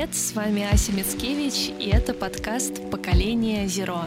Привет, с вами Ася Мицкевич, и это подкаст «Поколение Зеро».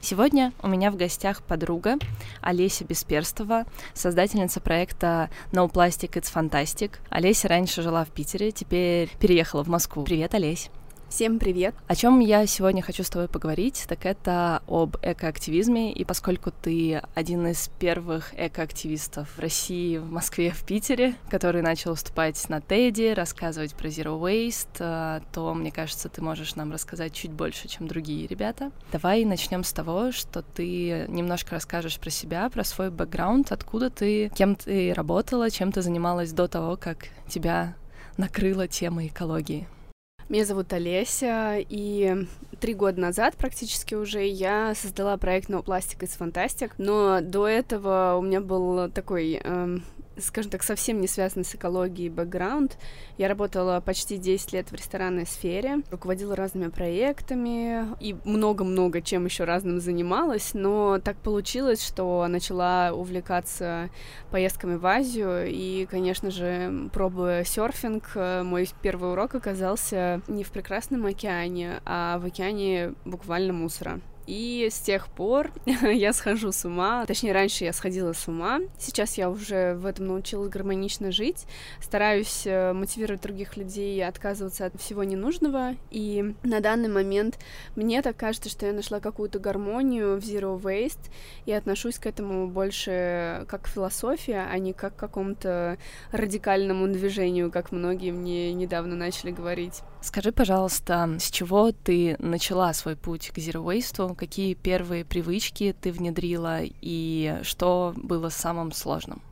Сегодня у меня в гостях подруга Олеся Бесперстова, создательница проекта No Plastic It's Fantastic. Олеся раньше жила в Питере, теперь переехала в Москву. Привет, Олесь. Всем привет! О чем я сегодня хочу с тобой поговорить, так это об экоактивизме, и поскольку ты один из первых экоактивистов в России, в Москве, в Питере, который начал выступать на TED, рассказывать про Zero Waste, э, то, мне кажется, ты можешь нам рассказать чуть больше, чем другие ребята. Давай начнем с того, что ты немножко расскажешь про себя, про свой бэкграунд, откуда ты, кем ты работала, чем ты занималась до того, как тебя накрыла тема экологии. Меня зовут Олеся, и три года назад практически уже я создала проект No Plastic is Fantastic, но до этого у меня был такой эм, скажем так, совсем не связанный с экологией бэкграунд. Я работала почти 10 лет в ресторанной сфере, руководила разными проектами и много-много чем еще разным занималась, но так получилось, что начала увлекаться поездками в Азию, и, конечно же, пробуя серфинг, мой первый урок оказался не в прекрасном океане, а в океане буквально мусора. И с тех пор я схожу с ума. Точнее, раньше я сходила с ума. Сейчас я уже в этом научилась гармонично жить. Стараюсь э, мотивировать других людей отказываться от всего ненужного. И на данный момент мне так кажется, что я нашла какую-то гармонию в Zero Waste и отношусь к этому больше как философия, а не как к какому-то радикальному движению, как многие мне недавно начали говорить. Скажи, пожалуйста, с чего ты начала свой путь к Zero Waste? какие первые привычки ты внедрила и что было самым сложным?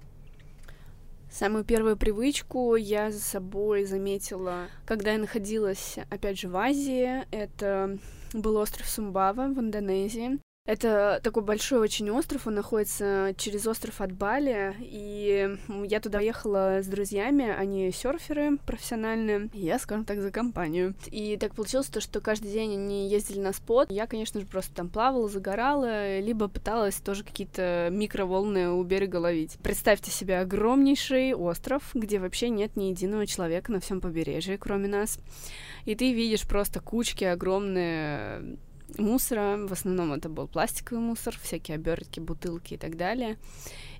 Самую первую привычку я за собой заметила, когда я находилась, опять же, в Азии. Это был остров Сумбава в Индонезии. Это такой большой очень остров, он находится через остров от Бали, и я туда ехала с друзьями, они серферы профессиональные, я, скажем так, за компанию. И так получилось то, что каждый день они ездили на спот, я, конечно же, просто там плавала, загорала, либо пыталась тоже какие-то микроволны у берега ловить. Представьте себе огромнейший остров, где вообще нет ни единого человека на всем побережье, кроме нас. И ты видишь просто кучки огромные мусора. В основном это был пластиковый мусор, всякие обертки, бутылки и так далее.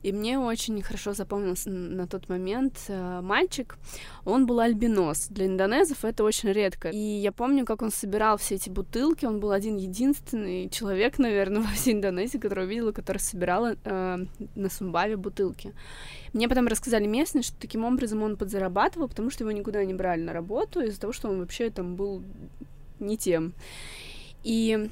И мне очень хорошо запомнился на тот момент э, мальчик. Он был альбинос. Для индонезов это очень редко. И я помню, как он собирал все эти бутылки. Он был один единственный человек, наверное, во всей Индонезии, который увидела, который собирал э, на Сумбаве бутылки. Мне потом рассказали местные, что таким образом он подзарабатывал, потому что его никуда не брали на работу из-за того, что он вообще там был не тем. И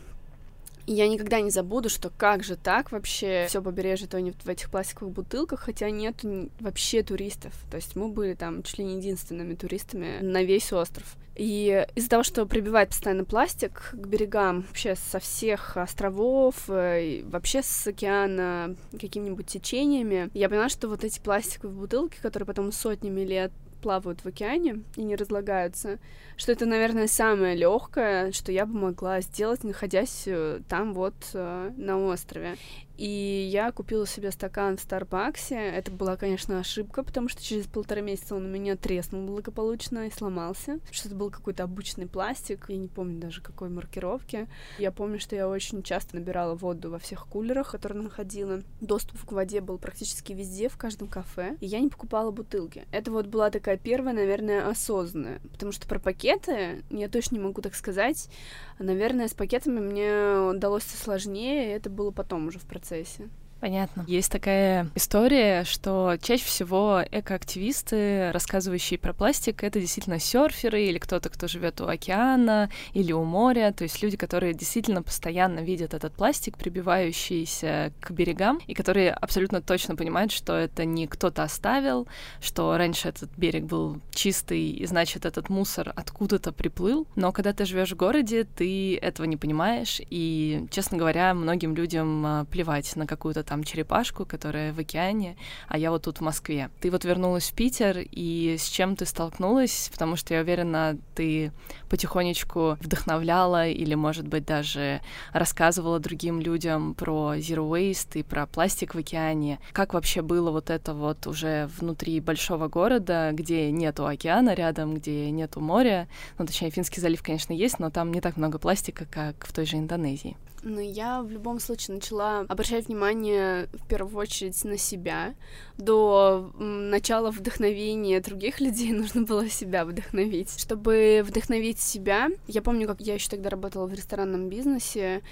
я никогда не забуду, что как же так вообще все побережье тонет в этих пластиковых бутылках, хотя нет вообще туристов. То есть мы были там чуть ли не единственными туристами на весь остров. И из-за того, что прибивает постоянно пластик к берегам вообще со всех островов, э, вообще с океана какими-нибудь течениями, я поняла, что вот эти пластиковые бутылки, которые потом сотнями лет плавают в океане и не разлагаются, что это, наверное, самое легкое, что я бы могла сделать, находясь э, там вот э, на острове. И я купила себе стакан в Старбаксе. Это была, конечно, ошибка, потому что через полтора месяца он у меня треснул благополучно и сломался. Что это был какой-то обычный пластик. Я не помню даже какой маркировки. Я помню, что я очень часто набирала воду во всех кулерах, которые находила. Доступ к воде был практически везде, в каждом кафе. И я не покупала бутылки. Это вот была такая первая, наверное, осознанная. Потому что про пакеты я точно не могу так сказать. Наверное, с пакетами мне удалось сложнее, и это было потом уже в процессе процессе. Понятно. Есть такая история, что чаще всего экоактивисты, рассказывающие про пластик, это действительно серферы или кто-то, кто живет у океана или у моря, то есть люди, которые действительно постоянно видят этот пластик, прибивающийся к берегам, и которые абсолютно точно понимают, что это не кто-то оставил, что раньше этот берег был чистый, и значит этот мусор откуда-то приплыл. Но когда ты живешь в городе, ты этого не понимаешь, и, честно говоря, многим людям а, плевать на какую-то там черепашку, которая в океане, а я вот тут в Москве. Ты вот вернулась в Питер, и с чем ты столкнулась? Потому что я уверена, ты потихонечку вдохновляла или, может быть, даже рассказывала другим людям про Zero Waste и про пластик в океане. Как вообще было вот это вот уже внутри большого города, где нету океана рядом, где нету моря? Ну, точнее, Финский залив, конечно, есть, но там не так много пластика, как в той же Индонезии. Но я в любом случае начала обращать внимание в первую очередь на себя. До начала вдохновения других людей нужно было себя вдохновить. Чтобы вдохновить себя, я помню, как я еще тогда работала в ресторанном бизнесе,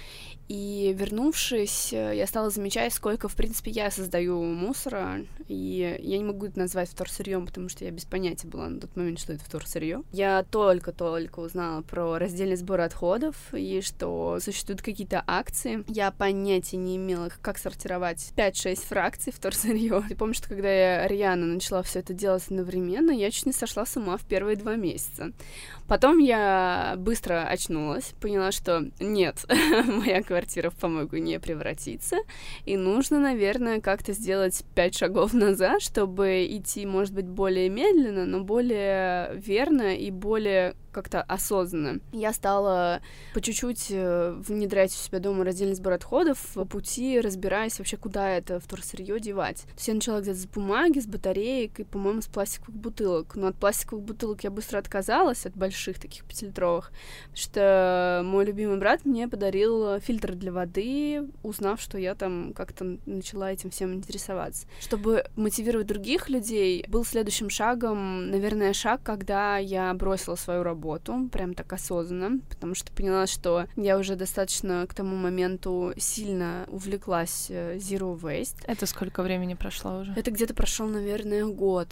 и вернувшись, я стала замечать, сколько, в принципе, я создаю мусора, и я не могу это назвать вторсырьем, потому что я без понятия была на тот момент, что это вторсырье. Я только-только узнала про раздельный сбор отходов, и что существуют какие-то акции. Я понятия не имела, как сортировать 5-6 фракций вторсырье. Я помню, что когда я Риана начала все это делать одновременно, я чуть не сошла с ума в первые два месяца. Потом я быстро очнулась, поняла, что нет, моя квартира в помойку не превратится, и нужно, наверное, как-то сделать пять шагов назад, чтобы идти, может быть, более медленно, но более верно и более как-то осознанно. Я стала по чуть-чуть э, внедрять у себя дома раздельный сбор отходов, по пути разбираясь вообще, куда это вторсырье девать. То есть я начала где-то с бумаги, с батареек и, по-моему, с пластиковых бутылок. Но от пластиковых бутылок я быстро отказалась, от больших таких пятилитровых, потому что мой любимый брат мне подарил фильтр для воды, узнав, что я там как-то начала этим всем интересоваться. Чтобы мотивировать других людей, был следующим шагом, наверное, шаг, когда я бросила свою работу работу, прям так осознанно, потому что поняла, что я уже достаточно к тому моменту сильно увлеклась э, Zero Waste. Это сколько времени прошло уже? Это где-то прошел, наверное, год.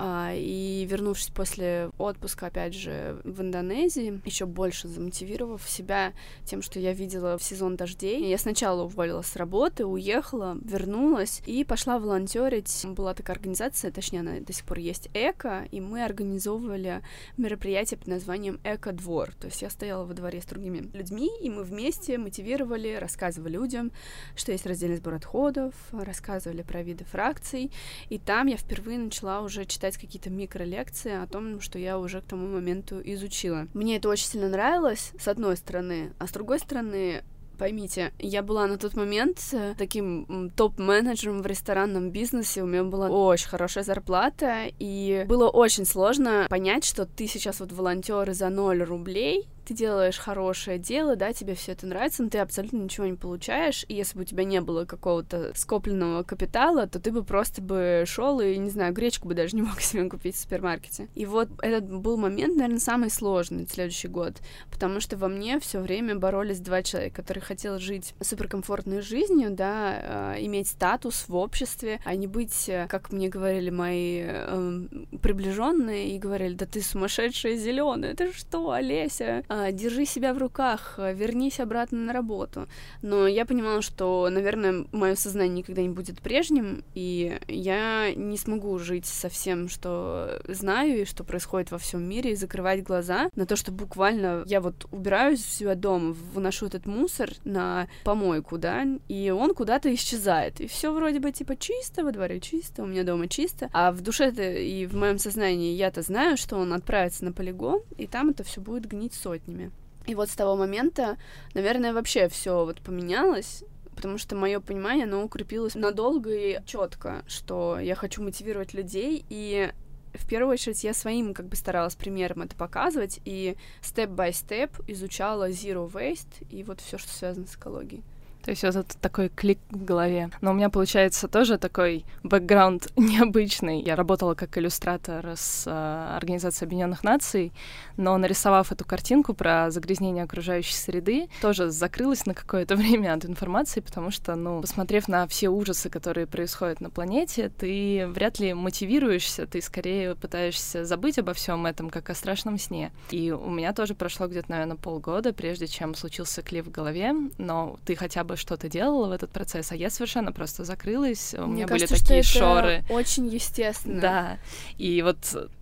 А, и вернувшись после отпуска, опять же, в Индонезии, еще больше замотивировав себя тем, что я видела в сезон дождей, я сначала уволилась с работы, уехала, вернулась и пошла волонтерить. Была такая организация, точнее, она до сих пор есть, Эко, и мы организовывали мероприятие под названием Эко-двор. То есть я стояла во дворе с другими людьми, и мы вместе мотивировали, рассказывали людям, что есть раздельный сбор отходов, рассказывали про виды фракций, и там я впервые начала уже читать читать какие-то микролекции о том, что я уже к тому моменту изучила. Мне это очень сильно нравилось, с одной стороны, а с другой стороны, Поймите, я была на тот момент э, таким топ-менеджером в ресторанном бизнесе, у меня была очень хорошая зарплата, и было очень сложно понять, что ты сейчас вот волонтер за 0 рублей, ты делаешь хорошее дело, да, тебе все это нравится, но ты абсолютно ничего не получаешь, и если бы у тебя не было какого-то скопленного капитала, то ты бы просто бы шел и, не знаю, гречку бы даже не мог себе купить в супермаркете. И вот этот был момент, наверное, самый сложный следующий год, потому что во мне все время боролись два человека, которые хотели жить суперкомфортной жизнью, да, э, иметь статус в обществе, а не быть, э, как мне говорили мои э, приближенные, и говорили, да ты сумасшедшая зеленая, это что, Олеся? А, держи себя в руках, а, вернись обратно на работу. Но я понимала, что, наверное, мое сознание никогда не будет прежним, и я не смогу жить со всем, что знаю и что происходит во всем мире, и закрывать глаза на то, что буквально я вот убираюсь у себя дома, выношу этот мусор на помойку, да, и он куда-то исчезает. И все вроде бы типа чисто, во дворе чисто, у меня дома чисто, а в душе-то и в моем сознании я-то знаю, что он отправится на полигон, и там это все будет гнить сотни сотнями. И вот с того момента, наверное, вообще все вот поменялось, потому что мое понимание, оно укрепилось надолго и четко, что я хочу мотивировать людей, и в первую очередь я своим как бы старалась примером это показывать, и степ-бай-степ изучала Zero Waste и вот все, что связано с экологией. То есть вот это такой клик в голове. Но у меня получается тоже такой бэкграунд необычный. Я работала как иллюстратор с э, Организацией Объединенных Наций, но нарисовав эту картинку про загрязнение окружающей среды, тоже закрылась на какое-то время от информации, потому что, ну, посмотрев на все ужасы, которые происходят на планете, ты вряд ли мотивируешься, ты скорее пытаешься забыть обо всем этом, как о страшном сне. И у меня тоже прошло где-то, наверное, полгода, прежде чем случился клип в голове, но ты хотя бы что-то делала в этот процесс, а я совершенно просто закрылась, у Мне меня кажется, были такие что шоры. Это очень естественно. Да. И вот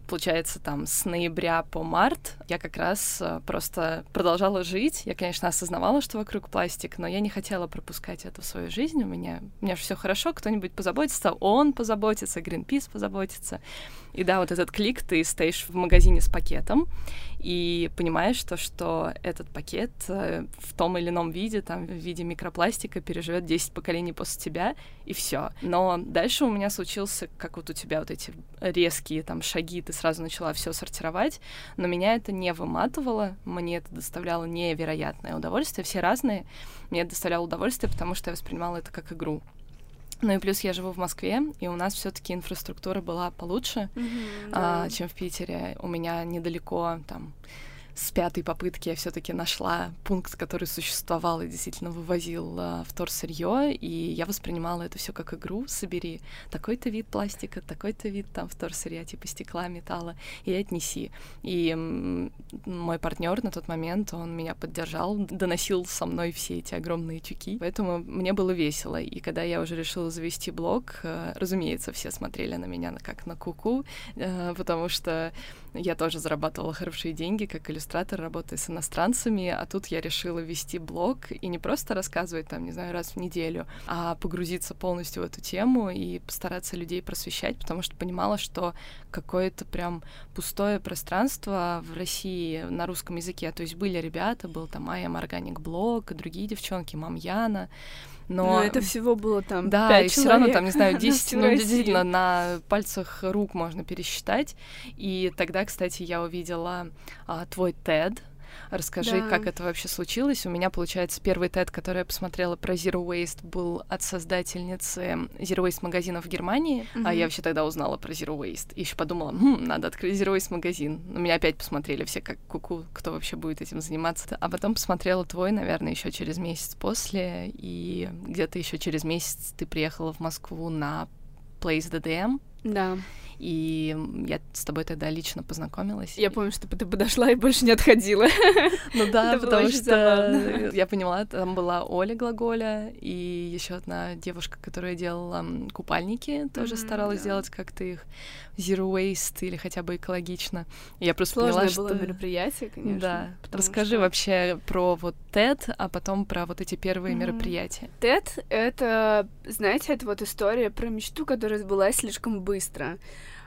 получается, там с ноября по март я как раз э, просто продолжала жить. Я, конечно, осознавала, что вокруг пластик, но я не хотела пропускать это в свою жизнь. У меня, у меня все хорошо, кто-нибудь позаботится, он позаботится, Greenpeace позаботится. И да, вот этот клик, ты стоишь в магазине с пакетом и понимаешь, то, что этот пакет э, в том или ином виде, там, в виде микропластика переживет 10 поколений после тебя, и все. Но дальше у меня случился, как вот у тебя вот эти резкие там шаги, ты сразу начала все сортировать, но меня это не выматывало, мне это доставляло невероятное удовольствие, все разные, мне это доставляло удовольствие, потому что я воспринимала это как игру. Ну и плюс я живу в Москве, и у нас все-таки инфраструктура была получше, mm-hmm, а, да. чем в Питере. У меня недалеко там с пятой попытки я все-таки нашла пункт, который существовал и действительно вывозил uh, вторсырье, и я воспринимала это все как игру. Собери такой-то вид пластика, такой-то вид там вторсырья, типа стекла, металла, и отнеси. И мой партнер на тот момент, он меня поддержал, доносил со мной все эти огромные тюки, поэтому мне было весело. И когда я уже решила завести блог, uh, разумеется, все смотрели на меня как на куку, -ку, uh, потому что я тоже зарабатывала хорошие деньги как иллюстратор, работая с иностранцами, а тут я решила вести блог и не просто рассказывать там, не знаю, раз в неделю, а погрузиться полностью в эту тему и постараться людей просвещать, потому что понимала, что какое-то прям пустое пространство в России на русском языке. То есть были ребята, был там am Organic Blog, другие девчонки, Мам Яна, но... но это всего было там Да, и все равно там, не знаю, 10, ну, действительно, на пальцах рук можно пересчитать. И тогда, кстати, я увидела а, твой TED, Расскажи, да. как это вообще случилось. У меня, получается, первый тед, который я посмотрела про Zero Waste, был от создательницы Zero Waste магазина в Германии, mm-hmm. а я вообще тогда узнала про Zero Waste. И еще подумала, хм, надо открыть Zero Waste магазин. Но меня опять посмотрели все как куку, кто вообще будет этим заниматься. А потом посмотрела твой, наверное, еще через месяц после, и где-то еще через месяц ты приехала в Москву на Place DDM. Да и я с тобой тогда лично познакомилась. Я помню, что ты подошла и больше не отходила. Ну да, потому что я поняла, там была Оля Глаголя и еще одна девушка, которая делала купальники, тоже старалась сделать как-то их zero waste или хотя бы экологично. Я просто поняла, что... было мероприятие, конечно. Да. Расскажи вообще про вот TED, а потом про вот эти первые мероприятия. TED — это, знаете, это вот история про мечту, которая сбылась слишком быстро.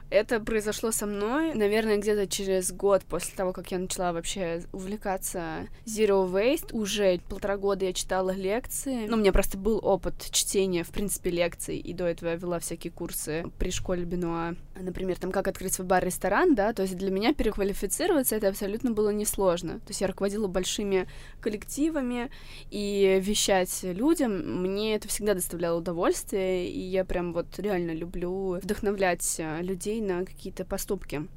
Это произошло со мной, наверное, где-то через год после того, как я начала вообще увлекаться Zero Waste. Уже полтора года я читала лекции. Ну, у меня просто был опыт чтения, в принципе, лекций, и до этого я вела всякие курсы при школе Бенуа. Например, там, как открыть свой бар-ресторан, да, то есть для меня переквалифицироваться это абсолютно было несложно. То есть я руководила большими коллективами, и вещать людям мне это всегда доставляло удовольствие, и я прям вот реально люблю вдохновлять людей на какие-то поступки.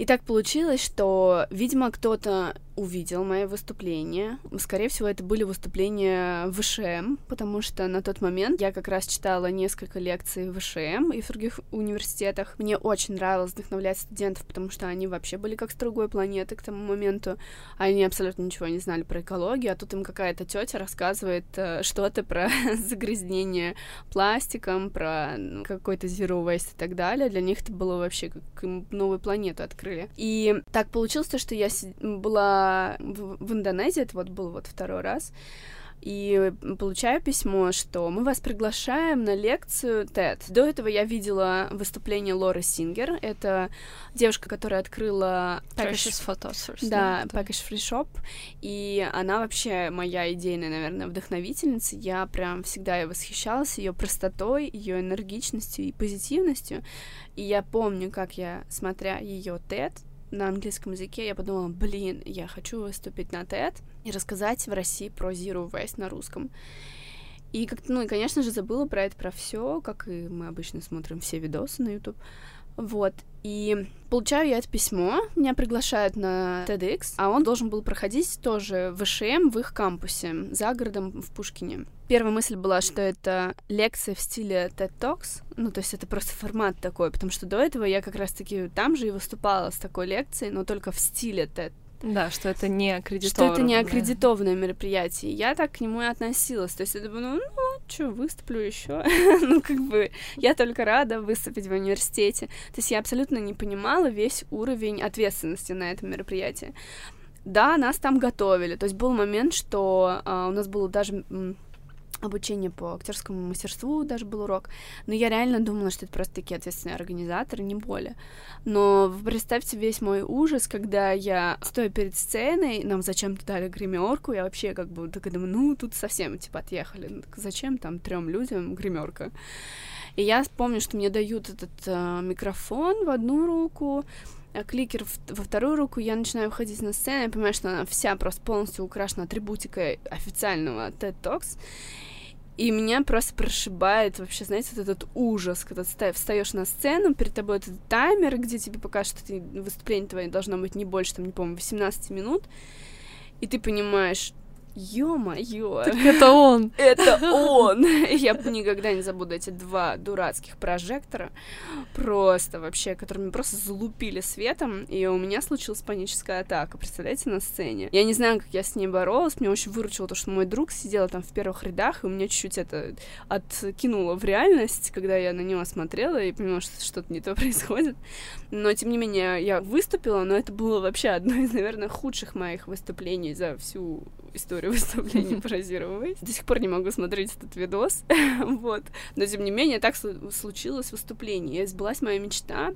И так получилось, что, видимо, кто-то увидел мое выступление. Скорее всего, это были выступления в ВШМ, потому что на тот момент я как раз читала несколько лекций в ВШМ и в других университетах. Мне очень нравилось вдохновлять студентов, потому что они вообще были как с другой планеты к тому моменту. Они абсолютно ничего не знали про экологию, а тут им какая-то тетя рассказывает э, что-то про загрязнение пластиком, про ну, какой-то zero waste и так далее. Для них это было вообще как новую планету открыли. И так получилось, что я была в, в Индонезии, это вот был вот второй раз, и получаю письмо, что мы вас приглашаем на лекцию TED. До этого я видела выступление Лоры Сингер. Это девушка, которая открыла Package Photo Source. Да, да, Package Free Shop. И она вообще моя идейная, наверное, вдохновительница. Я прям всегда ей восхищалась ее простотой, ее энергичностью и позитивностью. И я помню, как я, смотря ее TED, на английском языке, я подумала, блин, я хочу выступить на TED и рассказать в России про Zero Waste на русском. И как ну и, конечно же, забыла про это, про все, как и мы обычно смотрим все видосы на YouTube. Вот. И получаю я это письмо, меня приглашают на TEDx, а он должен был проходить тоже в ВШМ в их кампусе, за городом в Пушкине. Первая мысль была, что это лекция в стиле TED Talks, ну, то есть это просто формат такой, потому что до этого я как раз-таки там же и выступала с такой лекцией, но только в стиле TED да, что это не аккредитованное. Что это не аккредитованное мероприятие. Я так к нему и относилась. То есть это было, ну, что, выступлю еще. ну, как бы, я только рада выступить в университете. То есть я абсолютно не понимала весь уровень ответственности на этом мероприятии. Да, нас там готовили. То есть был момент, что а, у нас было даже обучение по актерскому мастерству даже был урок, но я реально думала, что это просто такие ответственные организаторы, не более. Но представьте весь мой ужас, когда я стою перед сценой, нам зачем-то дали гримерку, я вообще как бы так думаю, ну тут совсем типа отъехали, ну, так зачем там трем людям гримерка? И я помню, что мне дают этот э, микрофон в одну руку, а кликер во вторую руку, я начинаю выходить на сцену, я понимаю, что она вся просто полностью украшена атрибутикой официального TED Talks, и меня просто прошибает вообще, знаете, вот этот ужас, когда ты встаешь на сцену, перед тобой этот таймер, где тебе покажут, что ты, выступление твое должно быть не больше, там, не помню, 18 минут, и ты понимаешь, Ё-моё! Так это он! Это он! Я никогда не забуду эти два дурацких прожектора, просто вообще, которыми просто залупили светом, и у меня случилась паническая атака, представляете, на сцене. Я не знаю, как я с ней боролась, мне очень выручило то, что мой друг сидел там в первых рядах, и у меня чуть-чуть это откинуло в реальность, когда я на него смотрела и поняла, что что-то не то происходит. Но, тем не менее, я выступила, но это было вообще одно из, наверное, худших моих выступлений за всю историю выступления Waste. До сих пор не могу смотреть этот видос, вот. Но, тем не менее, так случилось выступление. И сбылась моя мечта,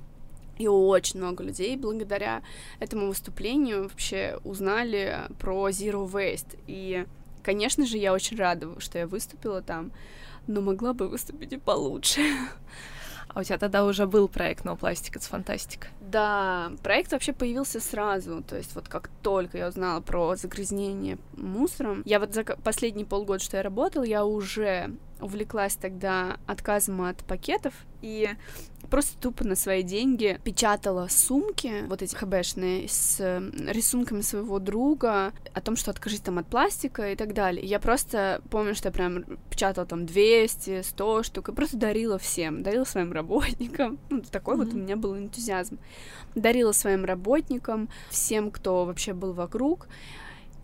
и очень много людей благодаря этому выступлению вообще узнали про Zero Waste. И, конечно же, я очень рада, что я выступила там, но могла бы выступить и получше. А у тебя тогда уже был проект No Plastic It's Fantastic? Да, проект вообще появился сразу, то есть вот как только я узнала про загрязнение мусором, я вот за последние полгода, что я работала, я уже увлеклась тогда отказом от пакетов и просто тупо на свои деньги печатала сумки, вот эти хбшные, с рисунками своего друга, о том, что откажись там от пластика и так далее. Я просто помню, что я прям печатала там 200, 100 штук, и просто дарила всем, дарила своим работникам. Ну, такой mm-hmm. вот у меня был энтузиазм. Дарила своим работникам, всем, кто вообще был вокруг.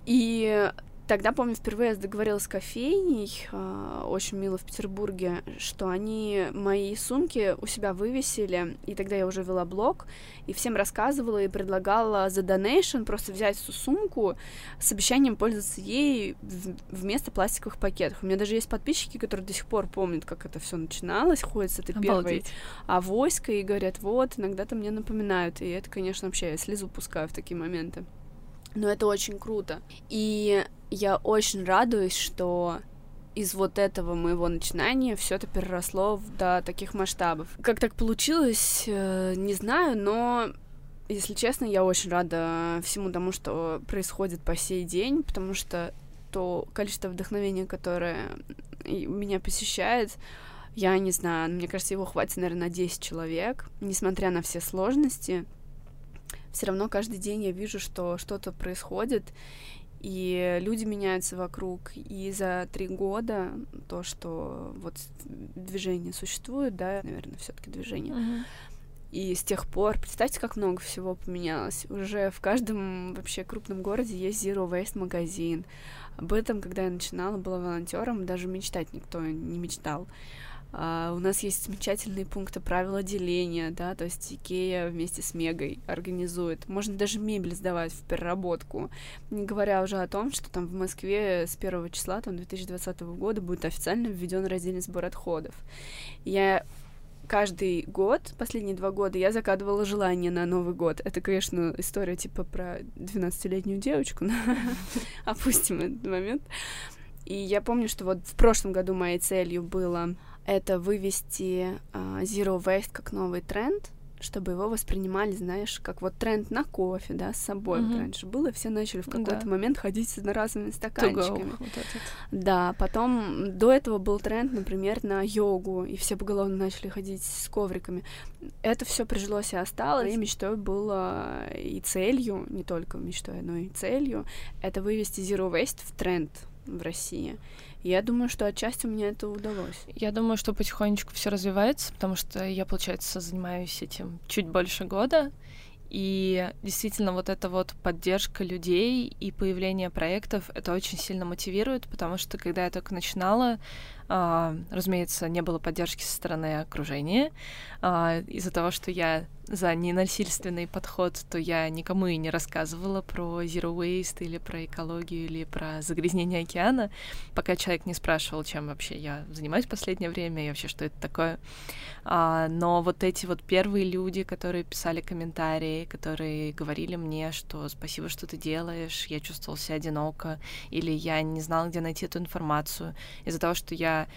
И Тогда, помню, впервые я договорилась с кофейней, э, очень мило в Петербурге, что они мои сумки у себя вывесили, и тогда я уже вела блог, и всем рассказывала и предлагала за донейшн просто взять эту сумку с обещанием пользоваться ей вместо пластиковых пакетов. У меня даже есть подписчики, которые до сих пор помнят, как это все начиналось, ходят с этой Обалдеть. первой авоськой и говорят, вот, иногда-то мне напоминают, и это, конечно, вообще я слезу пускаю в такие моменты. Но это очень круто. И я очень радуюсь, что из вот этого моего начинания все это переросло до таких масштабов. Как так получилось, э, не знаю, но если честно, я очень рада всему тому, что происходит по сей день, потому что то количество вдохновения, которое меня посещает, я не знаю, мне кажется, его хватит, наверное, на 10 человек, несмотря на все сложности. Все равно каждый день я вижу, что что-то происходит, и люди меняются вокруг, и за три года то, что вот движение существует, да, наверное, все-таки движение. Uh-huh. И с тех пор, представьте, как много всего поменялось. Уже в каждом вообще крупном городе есть Zero Waste магазин. Об этом, когда я начинала, была волонтером, даже мечтать никто не мечтал. Uh, у нас есть замечательные пункты правила деления, да, то есть Икея вместе с Мегой организует. Можно даже мебель сдавать в переработку, не говоря уже о том, что там в Москве с первого числа, там, 2020 года будет официально введен раздельный сбор отходов. Я каждый год, последние два года, я загадывала желание на Новый год. Это, конечно, история типа про 12-летнюю девочку, но опустим этот момент. И я помню, что вот в прошлом году моей целью было это вывести uh, Zero Waste как новый тренд, чтобы его воспринимали, знаешь, как вот тренд на кофе, да, с собой. Mm-hmm. Вот раньше было, все начали в какой-то да. момент ходить с одноразовыми стаканчиками. Вот да, потом до этого был тренд, например, на йогу, и все поголовно начали ходить с ковриками. Это все прижилось и осталось. И мечтой было и целью, не только мечтой, но и целью, это вывести Zero Waste в тренд в России. Я думаю, что отчасти меня это удалось. Я думаю, что потихонечку все развивается, потому что я, получается, занимаюсь этим чуть больше года. И действительно, вот эта вот поддержка людей и появление проектов, это очень сильно мотивирует, потому что когда я только начинала, А, разумеется, не было поддержки со стороны окружения. А, из-за того, что я за ненасильственный подход, то я никому и не рассказывала про zero waste или про экологию или про загрязнение океана, пока человек не спрашивал, чем вообще я занимаюсь в последнее время и вообще что это такое. А, но вот эти вот первые люди, которые писали комментарии, которые говорили мне, что спасибо, что ты делаешь, я чувствовал себя одиноко, или я не знал, где найти эту информацию, из-за того, что я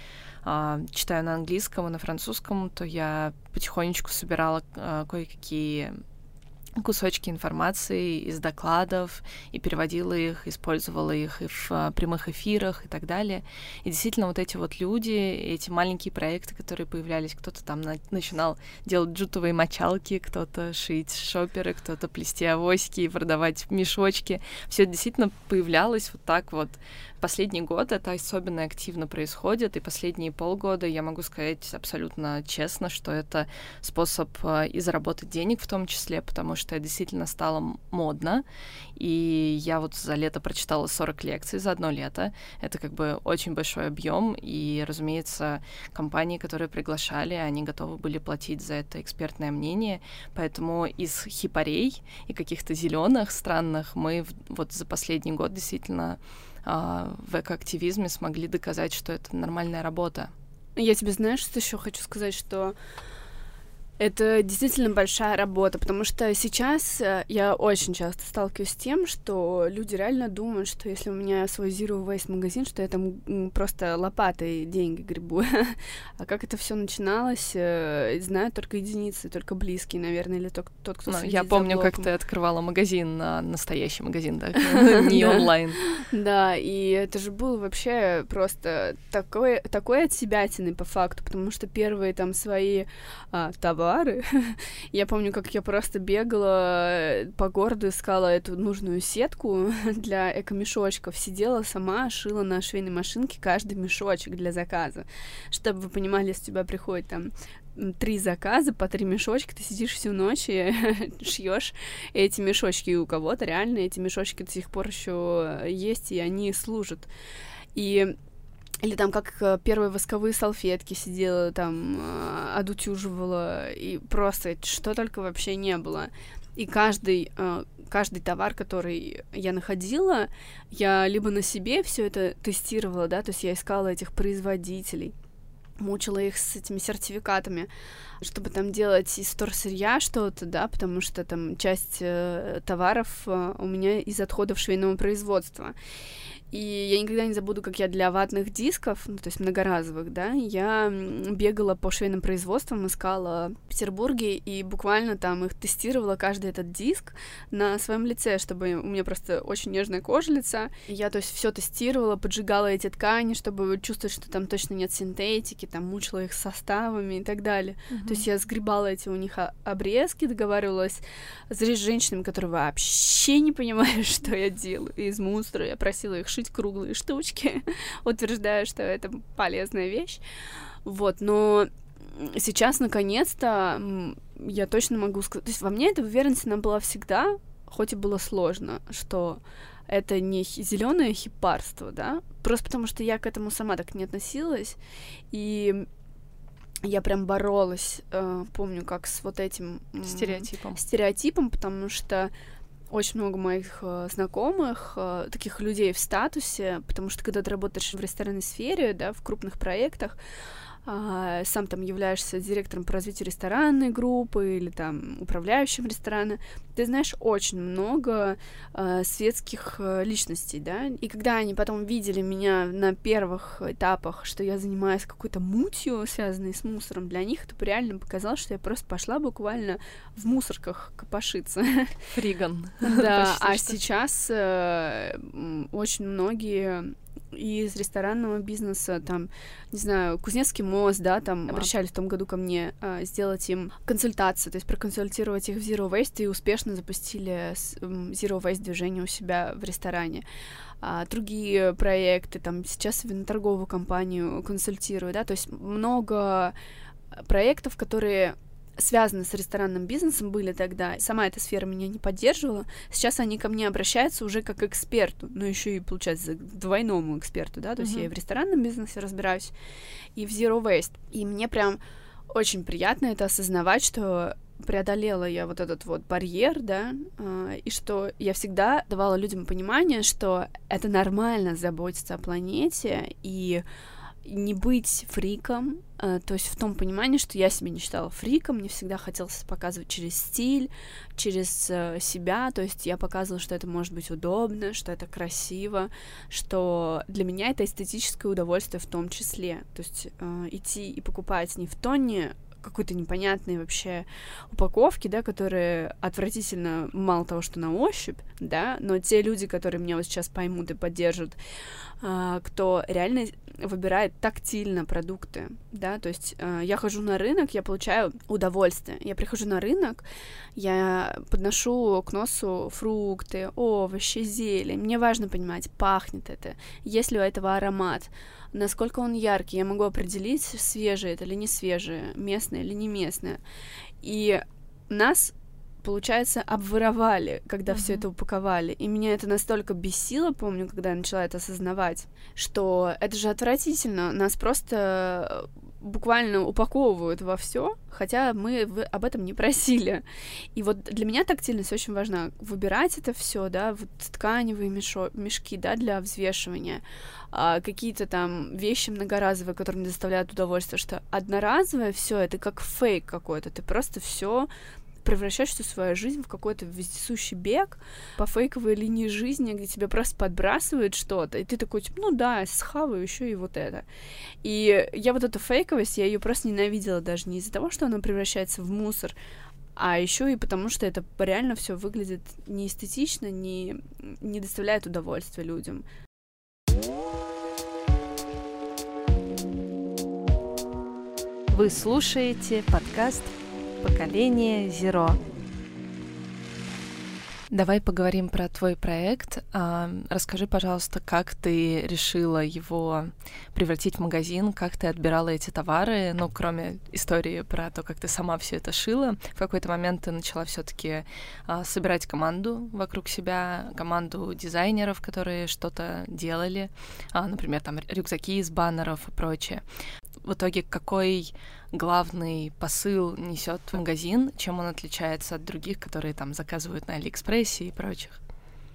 а, читаю на английском и на французском, то я потихонечку собирала а, кое-какие кусочки информации из докладов и переводила их, использовала их и в а, прямых эфирах и так далее. И действительно вот эти вот люди, эти маленькие проекты, которые появлялись, кто-то там на начинал делать джутовые мочалки, кто-то шить шоперы, кто-то плести авоськи и продавать мешочки. Все действительно появлялось вот так вот последний год это особенно активно происходит, и последние полгода я могу сказать абсолютно честно, что это способ э, и заработать денег в том числе, потому что это действительно стало модно, и я вот за лето прочитала 40 лекций за одно лето. Это как бы очень большой объем, и, разумеется, компании, которые приглашали, они готовы были платить за это экспертное мнение, поэтому из хипарей и каких-то зеленых странных мы вот за последний год действительно а, в экоактивизме смогли доказать, что это нормальная работа. Я тебе знаешь, что еще хочу сказать, что это действительно большая работа, потому что сейчас э, я очень часто сталкиваюсь с тем, что люди реально думают, что если у меня свой Zero Waste магазин, что я там просто лопатой деньги гребу. а как это все начиналось, э, знают только единицы, только близкие, наверное, или тот, тот кто ну, Я помню, как ты открывала магазин, на настоящий магазин, да, не онлайн. Да, и это же было вообще просто такой, такой от себя по факту, потому что первые там свои а, товары товары. я помню, как я просто бегала э, по городу, искала эту нужную сетку для эко-мешочков, сидела сама, шила на швейной машинке каждый мешочек для заказа. Чтобы вы понимали, если у тебя приходит там три заказа по три мешочка, ты сидишь всю ночь и шьешь эти мешочки, и у кого-то реально эти мешочки до сих пор еще есть, и они служат. И или там как э, первые восковые салфетки сидела, там э, одутюживала, и просто что только вообще не было. И каждый, э, каждый товар, который я находила, я либо на себе все это тестировала, да, то есть я искала этих производителей, мучила их с этими сертификатами, чтобы там делать из вторсырья что-то, да, потому что там часть товаров у меня из отходов швейного производства. И я никогда не забуду, как я для ватных дисков, ну, то есть многоразовых, да, я бегала по швейным производствам, искала в Петербурге и буквально там их тестировала каждый этот диск на своем лице, чтобы у меня просто очень нежная кожа лица. И я, то есть, все тестировала, поджигала эти ткани, чтобы чувствовать, что там точно нет синтетики, там мучила их составами и так далее. Mm-hmm. То есть я сгребала эти у них обрезки, договаривалась с женщинами, которые вообще не понимают, что я делаю из мусора. Я просила их шить шить круглые штучки, утверждаю, что это полезная вещь. Вот, но сейчас, наконец-то, я точно могу сказать... То есть во мне эта уверенность, она была всегда, хоть и было сложно, что это не зеленое хипарство, да, просто потому что я к этому сама так не относилась, и я прям боролась, э, помню, как с вот этим стереотипом, стереотипом, потому что очень много моих э, знакомых, э, таких людей в статусе, потому что когда ты работаешь в ресторанной сфере, да, в крупных проектах, а, сам там являешься директором по развитию ресторанной группы или там управляющим ресторана, ты знаешь очень много э, светских э, личностей, да, и когда они потом видели меня на первых этапах, что я занимаюсь какой-то мутью, связанной с мусором, для них это реально показалось, что я просто пошла буквально в мусорках копошиться. Фриган. Да, а сейчас э, очень многие из ресторанного бизнеса, там, не знаю, Кузнецкий мост, да, там обращались в том году ко мне а, сделать им консультацию, то есть проконсультировать их в Zero Waste, и успешно запустили Zero Waste движение у себя в ресторане. А, другие проекты, там, сейчас виноторговую компанию консультирую, да, то есть много проектов, которые связаны с ресторанным бизнесом, были тогда. Сама эта сфера меня не поддерживала. Сейчас они ко мне обращаются уже как к эксперту, ну еще и, получается, к двойному эксперту, да, то uh-huh. есть я и в ресторанном бизнесе разбираюсь, и в Zero Waste. И мне прям очень приятно это осознавать, что преодолела я вот этот вот барьер, да, э, и что я всегда давала людям понимание, что это нормально заботиться о планете и не быть фриком, э, то есть в том понимании, что я себя не считала фриком, мне всегда хотелось показывать через стиль, через э, себя, то есть я показывала, что это может быть удобно, что это красиво, что для меня это эстетическое удовольствие в том числе, то есть э, идти и покупать не в тоне какой-то непонятной вообще упаковки, да, которые отвратительно, мало того, что на ощупь, да, но те люди, которые меня вот сейчас поймут и поддержат, кто реально выбирает тактильно продукты, да, то есть а, я хожу на рынок, я получаю удовольствие, я прихожу на рынок, я подношу к носу фрукты, овощи, зелень, мне важно понимать, пахнет это, есть ли у этого аромат, насколько он яркий, я могу определить, свежее это или не свежее, местное или не местное. И нас получается, обворовали, когда uh-huh. все это упаковали. И меня это настолько бесило, помню, когда я начала это осознавать, что это же отвратительно. Нас просто буквально упаковывают во все, хотя мы об этом не просили. И вот для меня тактильность очень важна. Выбирать это все, да, вот тканевые мешо, мешки, да, для взвешивания, а, какие-то там вещи многоразовые, которые мне доставляют удовольствие, что одноразовое все это как фейк какой-то, ты просто все превращаешь всю свою жизнь в какой-то вездесущий бег по фейковой линии жизни, где тебя просто подбрасывает что-то, и ты такой, типа, ну да, схаваю еще и вот это. И я вот эту фейковость, я ее просто ненавидела даже не из-за того, что она превращается в мусор, а еще и потому, что это реально все выглядит неэстетично, не, не доставляет удовольствия людям. Вы слушаете подкаст поколение Zero. Давай поговорим про твой проект. А, расскажи, пожалуйста, как ты решила его превратить в магазин, как ты отбирала эти товары, ну, кроме истории про то, как ты сама все это шила. В какой-то момент ты начала все-таки а, собирать команду вокруг себя, команду дизайнеров, которые что-то делали, а, например, там рюкзаки из баннеров и прочее в итоге какой главный посыл несет магазин, чем он отличается от других, которые там заказывают на Алиэкспрессе и прочих?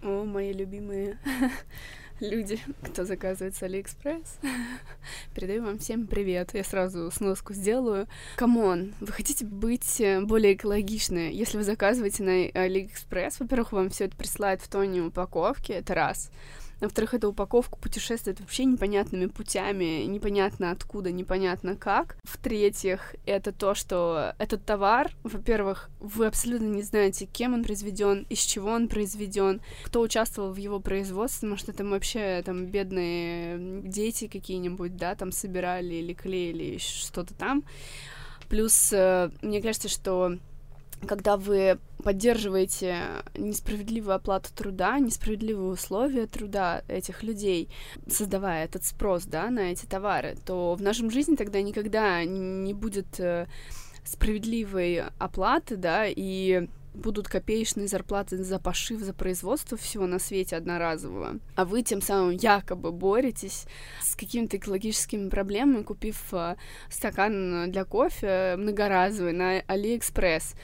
О, мои любимые люди, кто заказывает с Алиэкспресс. Передаю вам всем привет. Я сразу сноску сделаю. Come on, вы хотите быть э, более экологичны? Если вы заказываете на Алиэкспресс, во-первых, вам все это присылают в тонне упаковки, это раз. Во-вторых, эта упаковка путешествует вообще непонятными путями, непонятно откуда, непонятно как. В-третьих, это то, что этот товар, во-первых, вы абсолютно не знаете, кем он произведен, из чего он произведен, кто участвовал в его производстве, может, это вообще там бедные дети какие-нибудь, да, там собирали или клеили что-то там. Плюс, э, мне кажется, что когда вы поддерживаете несправедливую оплату труда, несправедливые условия труда этих людей, создавая этот спрос, да, на эти товары, то в нашем жизни тогда никогда не будет э, справедливой оплаты, да, и будут копеечные зарплаты за пошив, за производство всего на свете одноразового, а вы тем самым якобы боретесь с какими-то экологическими проблемами, купив э, стакан для кофе многоразовый на Алиэкспресс.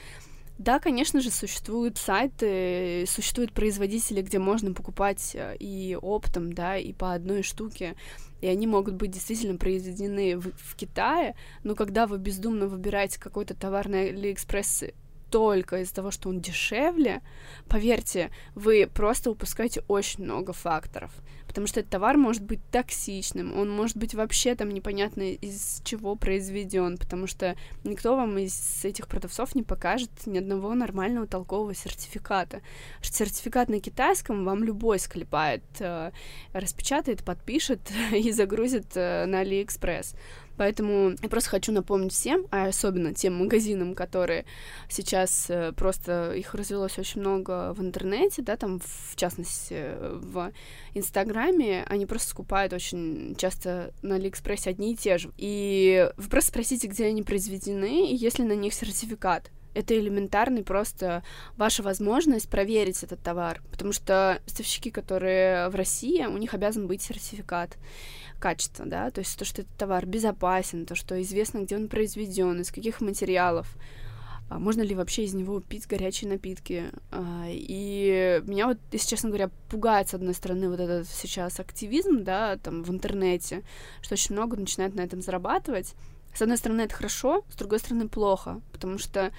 Да, конечно же, существуют сайты, существуют производители, где можно покупать э, и оптом, да, и по одной штуке, и они могут быть действительно произведены в, в Китае, но когда вы бездумно выбираете какой-то товар на Алиэкспресс только из-за того, что он дешевле, поверьте, вы просто упускаете очень много факторов потому что этот товар может быть токсичным, он может быть вообще там непонятно из чего произведен, потому что никто вам из этих продавцов не покажет ни одного нормального толкового сертификата. Сертификат на китайском вам любой склепает, э, распечатает, подпишет и загрузит э, на Алиэкспресс. Поэтому я просто хочу напомнить всем, а особенно тем магазинам, которые сейчас э, просто их развелось очень много в интернете, да, там в частности в Инстаграме, они просто скупают очень часто на Алиэкспрессе одни и те же. И вы просто спросите, где они произведены, и есть ли на них сертификат это элементарный просто ваша возможность проверить этот товар, потому что поставщики, которые в России, у них обязан быть сертификат качества, да, то есть то, что этот товар безопасен, то, что известно, где он произведен, из каких материалов, а можно ли вообще из него пить горячие напитки. А, и меня вот, если честно говоря, пугает, с одной стороны, вот этот сейчас активизм, да, там, в интернете, что очень много начинает на этом зарабатывать. С одной стороны, это хорошо, с другой стороны, плохо, потому что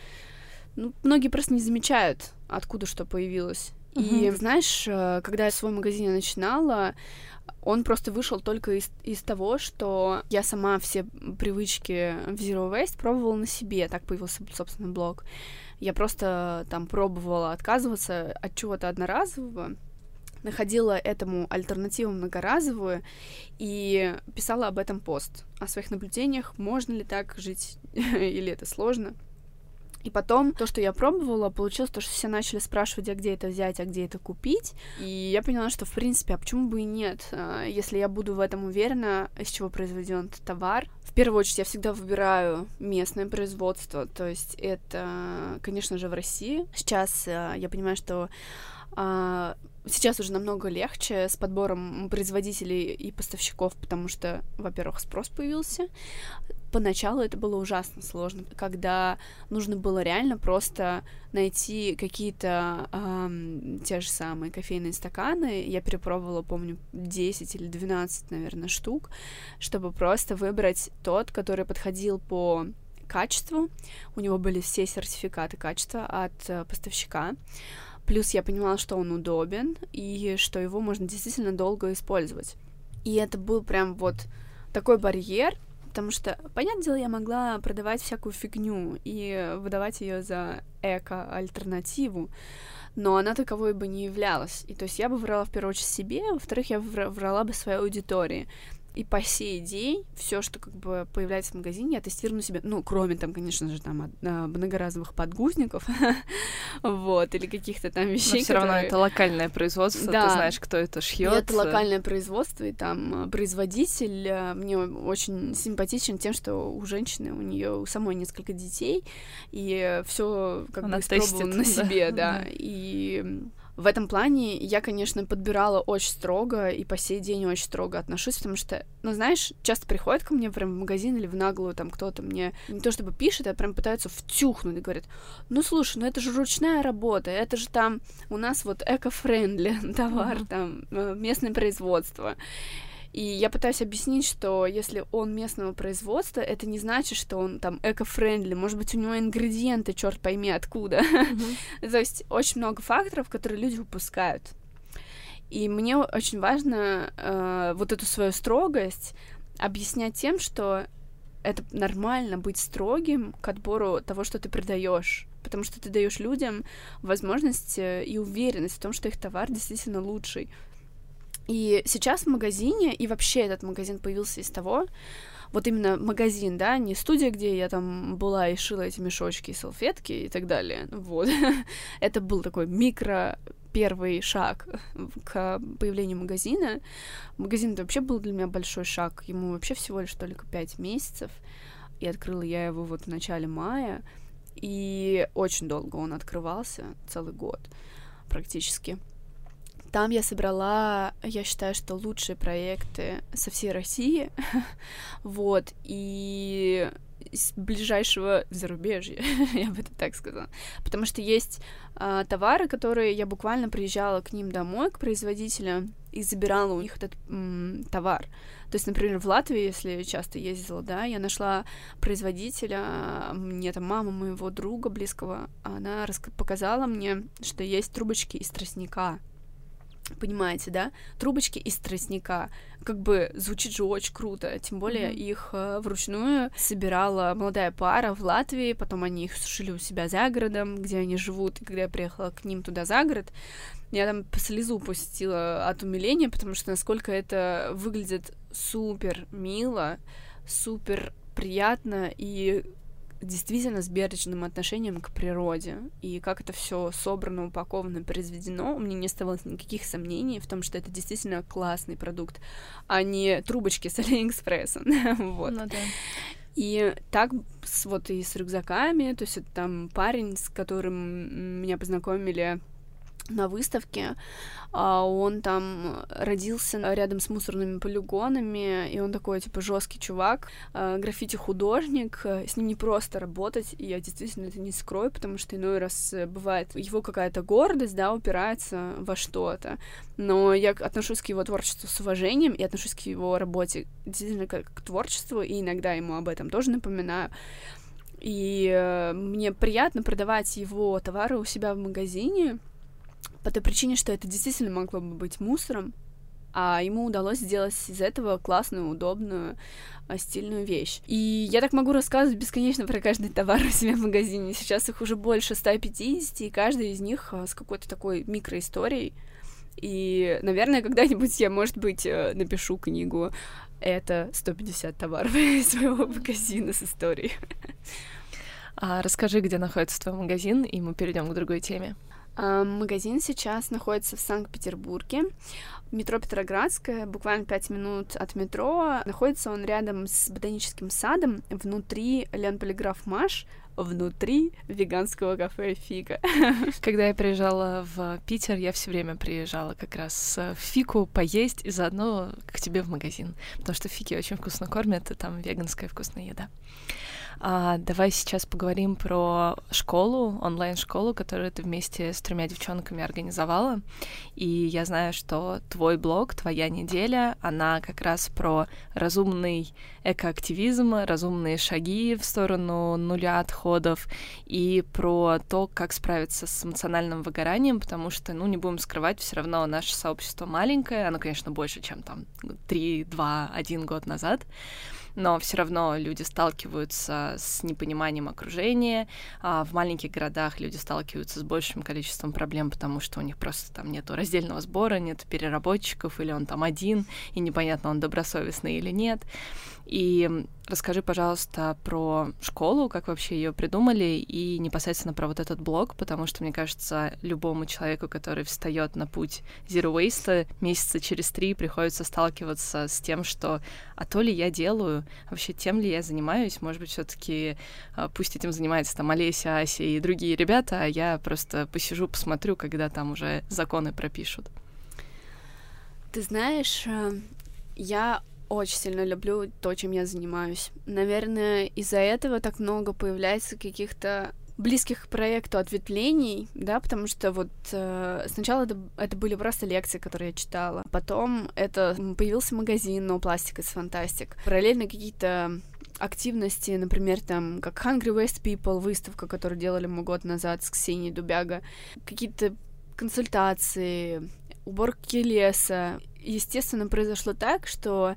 ну, многие просто не замечают, откуда что появилось. И знаешь, э, когда я свой магазин начинала, он просто вышел только из, из того, что я сама все привычки в Zero Waste пробовала на себе, так появился, собственно, блог. Я просто там пробовала отказываться от чего-то одноразового, находила этому альтернативу многоразовую и писала об этом пост, о своих наблюдениях, можно ли так жить или это сложно. И потом то, что я пробовала, получилось то, что все начали спрашивать, а где это взять, а где это купить. И я поняла, что в принципе, а почему бы и нет, а, если я буду в этом уверена, из чего произведен товар. В первую очередь я всегда выбираю местное производство, то есть это, конечно же, в России. Сейчас а, я понимаю, что а, сейчас уже намного легче с подбором производителей и поставщиков, потому что, во-первых, спрос появился. Поначалу это было ужасно сложно, когда нужно было реально просто найти какие-то эм, те же самые кофейные стаканы. Я перепробовала, помню, 10 или 12, наверное, штук, чтобы просто выбрать тот, который подходил по качеству. У него были все сертификаты качества от э, поставщика. Плюс я понимала, что он удобен и что его можно действительно долго использовать. И это был прям вот такой барьер, потому что, понятное дело, я могла продавать всякую фигню и выдавать ее за эко-альтернативу, но она таковой бы не являлась. И то есть я бы врала в первую очередь себе, во-вторых, я врала бы своей аудитории. И по сей день все, что как бы появляется в магазине, я тестирую на себе. Ну, кроме там, конечно же, там а, многоразовых подгузников, вот, или каких-то там вещей. Но все равно это локальное производство, да. ты знаешь, кто это шьет. Это локальное производство, и там а, производитель мне очень симпатичен тем, что у женщины, у нее у самой несколько детей, и все как Она бы испробовала на себе, да. И в этом плане я, конечно, подбирала очень строго и по сей день очень строго отношусь, потому что, ну, знаешь, часто приходят ко мне прям в магазин или в наглую, там кто-то мне не то чтобы пишет, а прям пытаются втюхнуть и говорят, ну, слушай, ну это же ручная работа, это же там у нас вот эко-френдли товар, mm-hmm. там э, местное производство. И я пытаюсь объяснить, что если он местного производства, это не значит, что он там эко-френдли. Может быть, у него ингредиенты, черт пойми, откуда. Mm-hmm. То есть очень много факторов, которые люди упускают. И мне очень важно э, вот эту свою строгость объяснять тем, что это нормально быть строгим к отбору того, что ты продаешь, потому что ты даешь людям возможность э, и уверенность в том, что их товар действительно лучший. И сейчас в магазине, и вообще этот магазин появился из того, вот именно магазин, да, не студия, где я там была и шила эти мешочки, салфетки и так далее, вот. Это был такой микро первый шаг к появлению магазина. Магазин это вообще был для меня большой шаг, ему вообще всего лишь только пять месяцев, и открыла я его вот в начале мая, и очень долго он открывался, целый год практически. Там я собрала, я считаю, что лучшие проекты со всей России, вот, и из ближайшего зарубежья, я бы это так сказала. Потому что есть э, товары, которые я буквально приезжала к ним домой, к производителям, и забирала у них этот м, товар. То есть, например, в Латвии, если часто ездила, да, я нашла производителя, мне там мама моего друга близкого, она показала мне, что есть трубочки из тростника, Понимаете, да? Трубочки из тростника. Как бы звучит же очень круто. Тем более mm-hmm. их э, вручную собирала молодая пара в Латвии, потом они их сушили у себя за городом, где они живут. И когда я приехала к ним туда за город, я там по слезу пустила от умиления, потому что насколько это выглядит супер мило, супер приятно и действительно с бережным отношением к природе. И как это все собрано, упаковано, произведено, у меня не оставалось никаких сомнений в том, что это действительно классный продукт, а не трубочки с Алиэкспресса. вот. Ну, да. И так вот и с рюкзаками, то есть это там парень, с которым меня познакомили на выставке. А, он там родился рядом с мусорными полигонами, и он такой, типа, жесткий чувак, а, граффити-художник. С ним не просто работать, и я действительно это не скрою, потому что иной раз бывает его какая-то гордость, да, упирается во что-то. Но я отношусь к его творчеству с уважением и отношусь к его работе действительно как к творчеству, и иногда ему об этом тоже напоминаю. И э, мне приятно продавать его товары у себя в магазине, по той причине, что это действительно могло бы быть мусором, а ему удалось сделать из этого классную, удобную, а, стильную вещь. И я так могу рассказывать бесконечно про каждый товар у себя в магазине. Сейчас их уже больше 150, и каждый из них а, с какой-то такой микроисторией. И, наверное, когда-нибудь я, может быть, э, напишу книгу «Это 150 товаров из своего магазина с историей». А расскажи, где находится твой магазин, и мы перейдем к другой теме. Магазин сейчас находится в Санкт-Петербурге. Метро Петроградское, буквально 5 минут от метро. Находится он рядом с ботаническим садом, внутри Лен Полиграф Маш, внутри веганского кафе Фика. Когда я приезжала в Питер, я все время приезжала как раз в Фику поесть и заодно к тебе в магазин, потому что Фики очень вкусно кормят, и там веганская вкусная еда. А, давай сейчас поговорим про школу, онлайн-школу, которую ты вместе с тремя девчонками организовала. И я знаю, что твой блог, твоя неделя, она как раз про разумный экоактивизм, разумные шаги в сторону нуля отходов и про то, как справиться с эмоциональным выгоранием, потому что, ну, не будем скрывать, все равно наше сообщество маленькое, оно, конечно, больше, чем там 3, 2, 1 год назад, но все равно люди сталкиваются с непониманием окружения. А в маленьких городах люди сталкиваются с большим количеством проблем, потому что у них просто там нету раздельного сбора, нет переработчиков, или он там один, и непонятно, он добросовестный или нет. И расскажи, пожалуйста, про школу, как вообще ее придумали, и непосредственно про вот этот блог, потому что, мне кажется, любому человеку, который встает на путь Zero Waste, месяца через три приходится сталкиваться с тем, что а то ли я делаю, вообще тем ли я занимаюсь, может быть, все таки а, пусть этим занимается там Олеся, Ася и другие ребята, а я просто посижу, посмотрю, когда там уже законы пропишут. Ты знаешь, э, я очень сильно люблю то, чем я занимаюсь. Наверное, из-за этого так много появляется каких-то близких к проекту ответвлений, да, потому что вот э, сначала это, это были просто лекции, которые я читала, потом это появился магазин No Plastic is Fantastic, параллельно какие-то активности, например, там, как Hungry West People, выставка, которую делали мы год назад с Ксенией Дубяга, какие-то консультации, уборки леса. Естественно, произошло так, что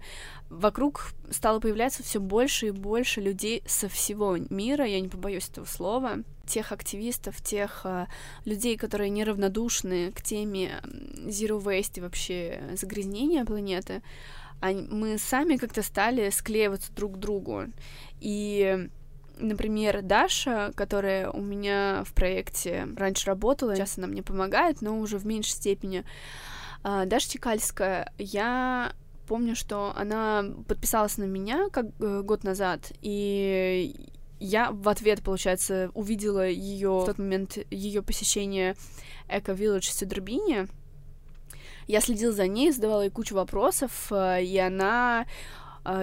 вокруг стало появляться все больше и больше людей со всего мира, я не побоюсь этого слова, тех активистов, тех uh, людей, которые неравнодушны к теме Zero Waste и вообще загрязнения планеты, они, мы сами как-то стали склеиваться друг к другу. И Например, Даша, которая у меня в проекте раньше работала, сейчас она мне помогает, но уже в меньшей степени. А, Даша Тикальская, я помню, что она подписалась на меня как э, год назад, и я в ответ, получается, увидела ее в тот момент ее посещения Эко Village в Сюдрбине. Я следила за ней, задавала ей кучу вопросов, э, и она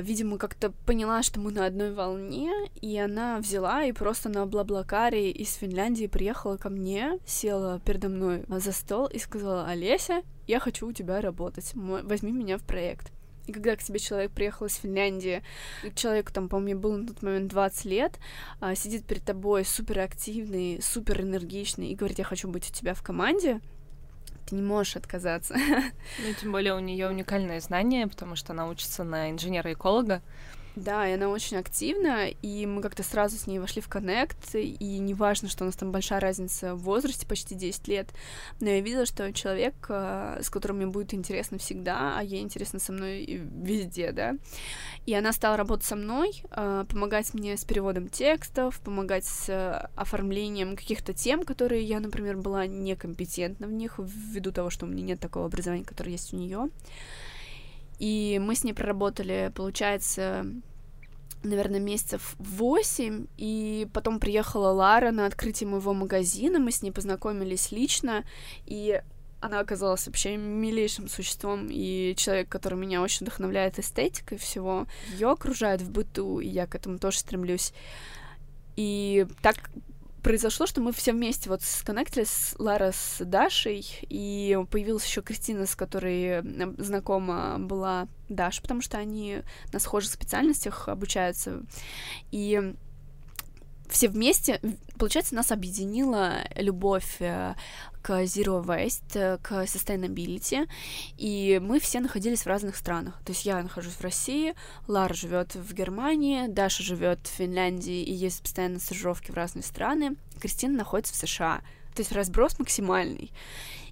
видимо, как-то поняла, что мы на одной волне, и она взяла и просто на Блаблакаре из Финляндии приехала ко мне, села передо мной за стол и сказала, Олеся, я хочу у тебя работать, возьми меня в проект. И когда к тебе человек приехал из Финляндии, человеку там, по-моему, было на тот момент 20 лет, а, сидит перед тобой суперактивный, суперэнергичный и говорит, я хочу быть у тебя в команде, ты не можешь отказаться. Ну, тем более у нее уникальное знание, потому что она учится на инженера-эколога, Да, и она очень активна, и мы как-то сразу с ней вошли в коннект, и неважно, что у нас там большая разница в возрасте, почти 10 лет, но я видела, что человек, э, с которым мне будет интересно всегда, а ей интересно со мной везде, да, и она стала работать со мной, э, помогать мне с переводом текстов, помогать с э, оформлением каких-то тем, которые я, например, была некомпетентна в них, ввиду того, что у меня нет такого образования, которое есть у нее. И мы с ней проработали, получается, наверное, месяцев восемь, и потом приехала Лара на открытие моего магазина, мы с ней познакомились лично, и она оказалась вообще милейшим существом и человек, который меня очень вдохновляет эстетикой всего. Ее окружает в быту, и я к этому тоже стремлюсь. И так произошло, что мы все вместе вот сконнектились, Лара с Дашей, и появилась еще Кристина, с которой знакома была Даша, потому что они на схожих специальностях обучаются. И все вместе, получается, нас объединила любовь э, к Zero Waste, э, к Sustainability, и мы все находились в разных странах. То есть я нахожусь в России, Лара живет в Германии, Даша живет в Финляндии и есть постоянно стажировки в разные страны, Кристина находится в США. То есть разброс максимальный.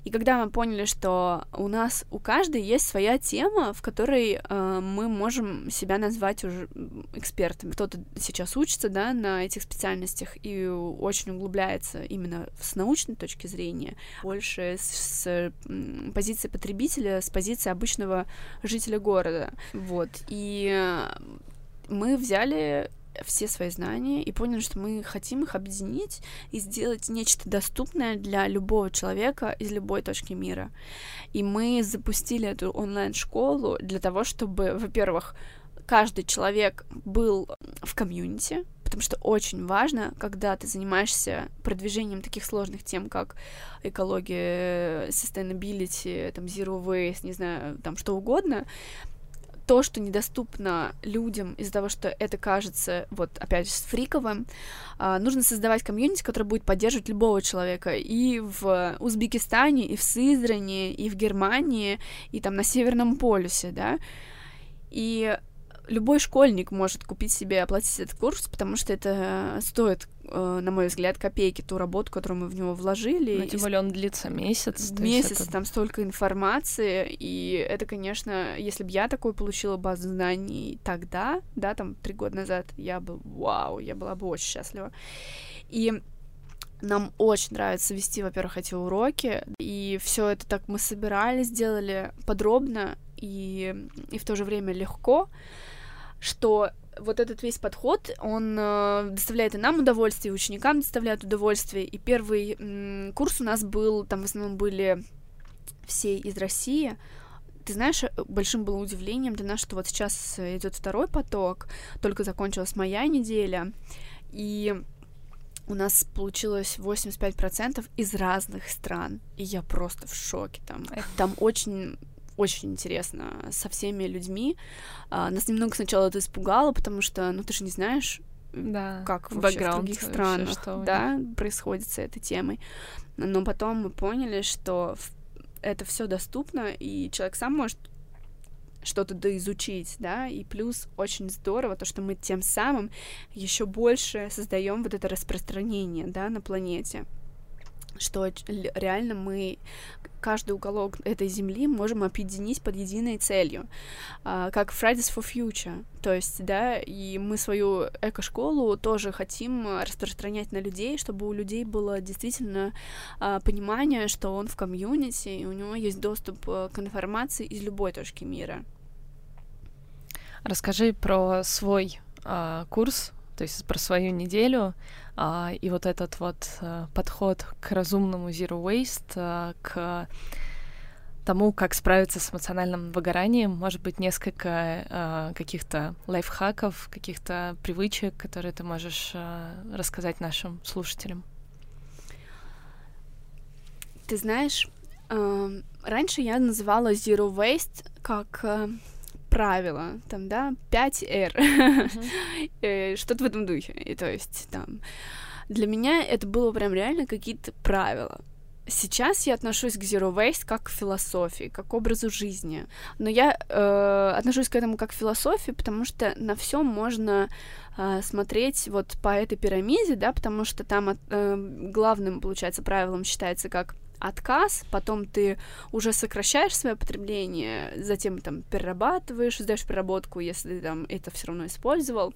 И когда мы поняли, что у нас у каждой есть своя тема, в которой э, мы можем себя назвать уже экспертом. Кто-то сейчас учится, да, на этих специальностях и очень углубляется именно с научной точки зрения, больше с, с позиции потребителя, с позиции обычного жителя города. Вот. И э, мы взяли все свои знания и поняли, что мы хотим их объединить и сделать нечто доступное для любого человека из любой точки мира. И мы запустили эту онлайн-школу для того, чтобы, во-первых, каждый человек был в комьюнити, потому что очень важно, когда ты занимаешься продвижением таких сложных тем, как экология, sustainability, там, zero waste, не знаю, там, что угодно, то, что недоступно людям из-за того, что это кажется, вот, опять же, фриковым, а, нужно создавать комьюнити, которое будет поддерживать любого человека и в Узбекистане, и в Сызрани, и в Германии, и там на Северном полюсе, да, и любой школьник может купить себе, оплатить этот курс, потому что это стоит, на мой взгляд, копейки ту работу, которую мы в него вложили. Ну, тем более он длится месяц. Месяц, это... там столько информации, и это, конечно, если бы я такой получила базу знаний тогда, да, там, три года назад, я бы, вау, я была бы очень счастлива. И нам очень нравится вести, во-первых, эти уроки, и все это так мы собирали, сделали подробно и, и в то же время легко что вот этот весь подход, он э, доставляет и нам удовольствие, и ученикам доставляет удовольствие. И первый м, курс у нас был, там в основном были все из России. Ты знаешь, э, большим было удивлением для нас, что вот сейчас идет второй поток, только закончилась моя неделя, и у нас получилось 85% из разных стран, и я просто в шоке там. Там очень очень интересно со всеми людьми. А, нас немного сначала это испугало, потому что, ну, ты же не знаешь, да, как вообще в других странах что да, происходит с этой темой. Но потом мы поняли, что это все доступно, и человек сам может что-то доизучить, да, и плюс очень здорово то, что мы тем самым еще больше создаем вот это распространение, да, на планете что реально мы каждый уголок этой земли можем объединить под единой целью, uh, как Fridays for Future, то есть, да, и мы свою эко-школу тоже хотим распространять на людей, чтобы у людей было действительно uh, понимание, что он в комьюнити, и у него есть доступ э, к информации из любой точки мира. Расскажи про свой uh, курс, то есть про свою неделю, а, и вот этот вот а, подход к разумному zero waste, а, к тому, как справиться с эмоциональным выгоранием, может быть, несколько а, каких-то лайфхаков, каких-то привычек, которые ты можешь рассказать нашим слушателям. Ты знаешь, э, раньше я называла zero waste как э, правила, там, да, 5R, uh-huh. что-то в этом духе, и то есть там... Для меня это было прям реально какие-то правила. Сейчас я отношусь к Zero Waste как к философии, как к образу жизни. Но я э, отношусь к этому как к философии, потому что на всем можно э, смотреть вот по этой пирамиде, да, потому что там э, главным, получается, правилом считается как отказ, потом ты уже сокращаешь свое потребление, затем там перерабатываешь, сдаешь переработку, если там это все равно использовал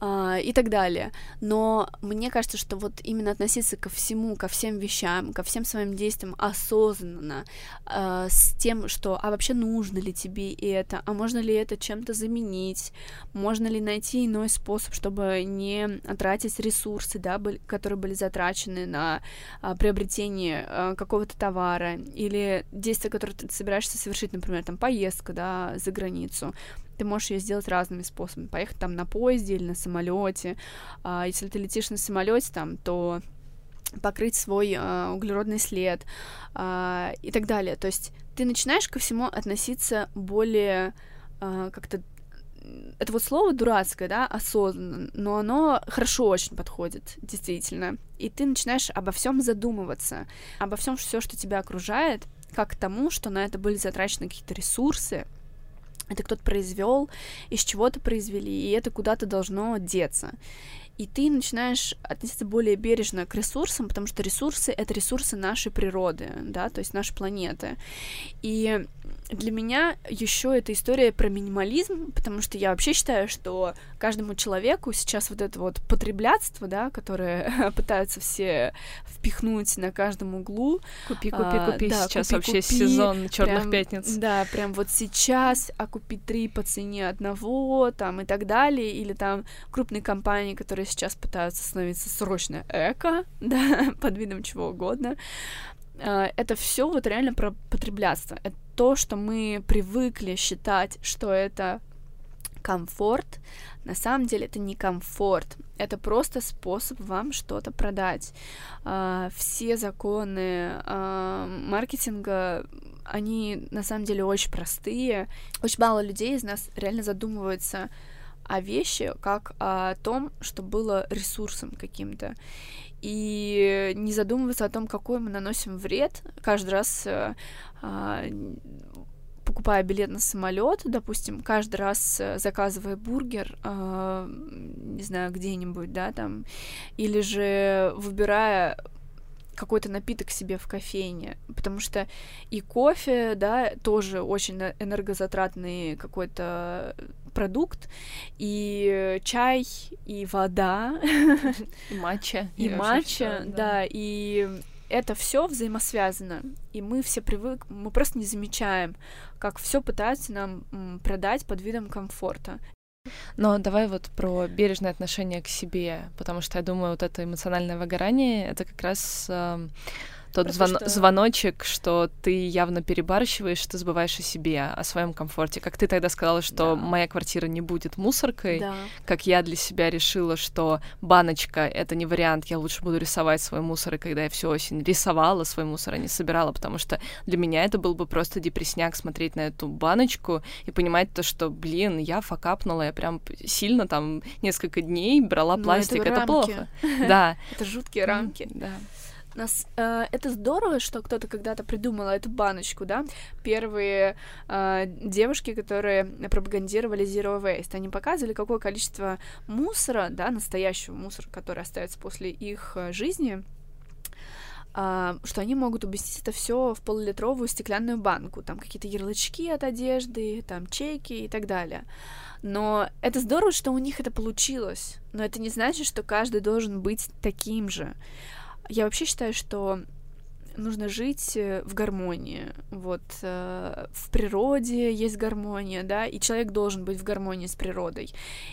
э, и так далее. Но мне кажется, что вот именно относиться ко всему, ко всем вещам, ко всем своим действиям осознанно, э, с тем, что а вообще нужно ли тебе это, а можно ли это чем-то заменить, можно ли найти иной способ, чтобы не тратить ресурсы, да, были, которые были затрачены на э, приобретение э, какого-то товара? Или действия, которые ты собираешься совершить, например, там поездка, да, за границу ты можешь ее сделать разными способами. Поехать там на поезде или на самолете. А, если ты летишь на самолете там, то покрыть свой а, углеродный след а, и так далее. То есть ты начинаешь ко всему относиться более а, как-то это вот слово дурацкое, да, осознанно, но оно хорошо очень подходит, действительно. И ты начинаешь обо всем задумываться, обо всем все, что тебя окружает, как к тому, что на это были затрачены какие-то ресурсы, это кто-то произвел, из чего-то произвели, и это куда-то должно деться. И ты начинаешь относиться более бережно к ресурсам, потому что ресурсы — это ресурсы нашей природы, да, то есть нашей планеты. И для меня еще эта история про минимализм, потому что я вообще считаю, что каждому человеку сейчас вот это вот потреблятство, да, которое пытаются все впихнуть на каждом углу. Купи, купи, а, купи. Да, сейчас купи, вообще купи, сезон черных пятниц. Да, прям вот сейчас, а купить три по цене одного, там и так далее, или там крупные компании, которые сейчас пытаются становиться срочно эко, да, под видом чего угодно. А, это все вот реально про потреблятство. Это то, что мы привыкли считать, что это комфорт, на самом деле это не комфорт, это просто способ вам что-то продать. Uh, все законы uh, маркетинга, они на самом деле очень простые. Очень мало людей из нас реально задумываются о вещи как о том, что было ресурсом каким-то и не задумываться о том, какой мы наносим вред. Каждый раз э, а, покупая билет на самолет, допустим, каждый раз э, заказывая бургер, э, не знаю, где-нибудь, да, там, или же выбирая какой-то напиток себе в кофейне, потому что и кофе, да, тоже очень энергозатратный какой-то продукт, и чай, и вода, и матча, и матча, да, и это все взаимосвязано, и мы все привык, мы просто не замечаем, как все пытаются нам продать под видом комфорта. Но давай вот про бережное отношение к себе, потому что я думаю, вот это эмоциональное выгорание, это как раз э, тот звон... что... звоночек, что ты явно перебарщиваешь, ты забываешь о себе, о своем комфорте. Как ты тогда сказала, что да. моя квартира не будет мусоркой, да. как я для себя решила, что баночка это не вариант, я лучше буду рисовать свой мусор, и когда я всю осень рисовала свой мусор, а не собирала, потому что для меня это был бы просто депресняк смотреть на эту баночку и понимать то, что, блин, я факапнула, я прям сильно там несколько дней брала пластик, это, это плохо. Да. Это жуткие рамки. Да. Нас, э, это здорово, что кто-то когда-то придумал эту баночку, да. Первые э, девушки, которые пропагандировали Zero Waste, они показывали, какое количество мусора, да, настоящего мусора, который остается после их э, жизни, Uh, что они могут уместить это все в полулитровую стеклянную банку, там какие-то ярлычки от одежды, там чеки и так далее. Но это здорово, что у них это получилось, но это не значит, что каждый должен быть таким же. Я вообще считаю, что нужно жить э, в гармонии. Вот э, в природе есть гармония, да, и человек должен быть в гармонии с природой.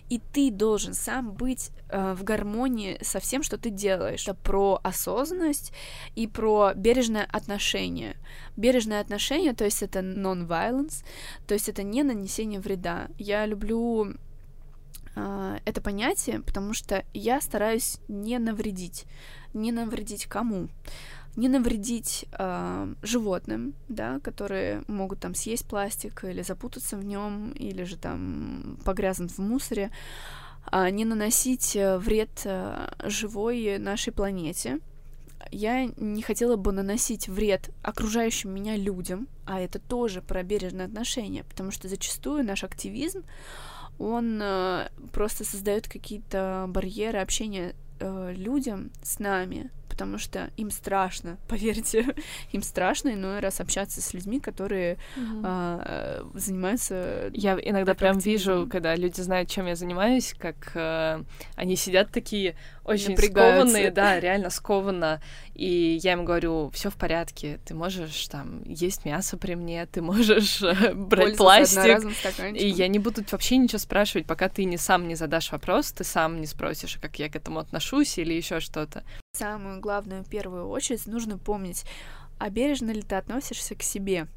И ты должен сам быть э, в гармонии со всем, что ты делаешь. Это про осознанность и про бережное отношение. Бережное отношение, то есть это non-violence, то есть это не нанесение вреда. Я люблю э, это понятие, потому что я стараюсь не навредить не навредить кому? Не навредить э, животным, да, которые могут там съесть пластик или запутаться в нем, или же там погрязнуть в мусоре, а не наносить э, вред э, живой нашей планете, я не хотела бы наносить вред окружающим меня людям, а это тоже про бережное отношение, потому что зачастую наш активизм, он э, просто создает какие-то барьеры общения э, людям с нами, потому что им страшно, поверьте, им страшно иной раз общаться с людьми, которые mm-hmm. а, занимаются. Я иногда прям вижу, когда люди знают, чем я занимаюсь, как а, они сидят такие очень скованные, да, реально скованно. И я им говорю, все в порядке, ты можешь там есть мясо при мне, ты можешь э, брать пластик. И я не буду вообще ничего спрашивать, пока ты не сам не задашь вопрос, ты сам не спросишь, как я к этому отношусь или еще что-то. Самую главную первую очередь нужно помнить, а бережно ли ты относишься к себе,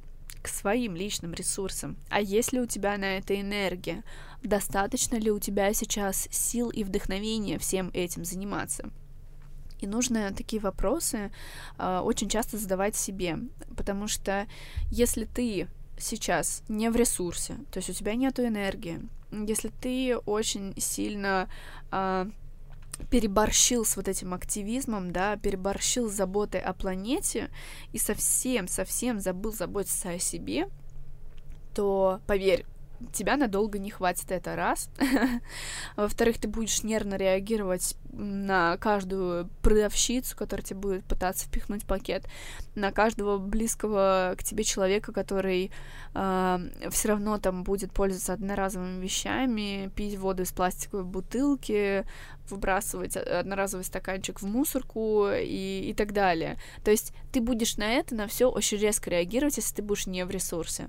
к своим личным ресурсам? А есть ли у тебя на это энергия? Достаточно ли у тебя сейчас сил и вдохновения всем этим заниматься? И нужно такие вопросы э, очень часто задавать себе, потому что если ты сейчас не в ресурсе, то есть у тебя нет энергии, если ты очень сильно э, переборщил с вот этим активизмом, да, переборщил с заботой о планете и совсем-совсем забыл заботиться о себе, то, поверь, тебя надолго не хватит, это раз. Во-вторых, ты будешь нервно реагировать на каждую продавщицу, которая тебе будет пытаться впихнуть пакет, на каждого близкого к тебе человека, который э, все равно там будет пользоваться одноразовыми вещами, пить воду из пластиковой бутылки, выбрасывать одноразовый стаканчик в мусорку и, и так далее. То есть ты будешь на это, на все очень резко реагировать, если ты будешь не в ресурсе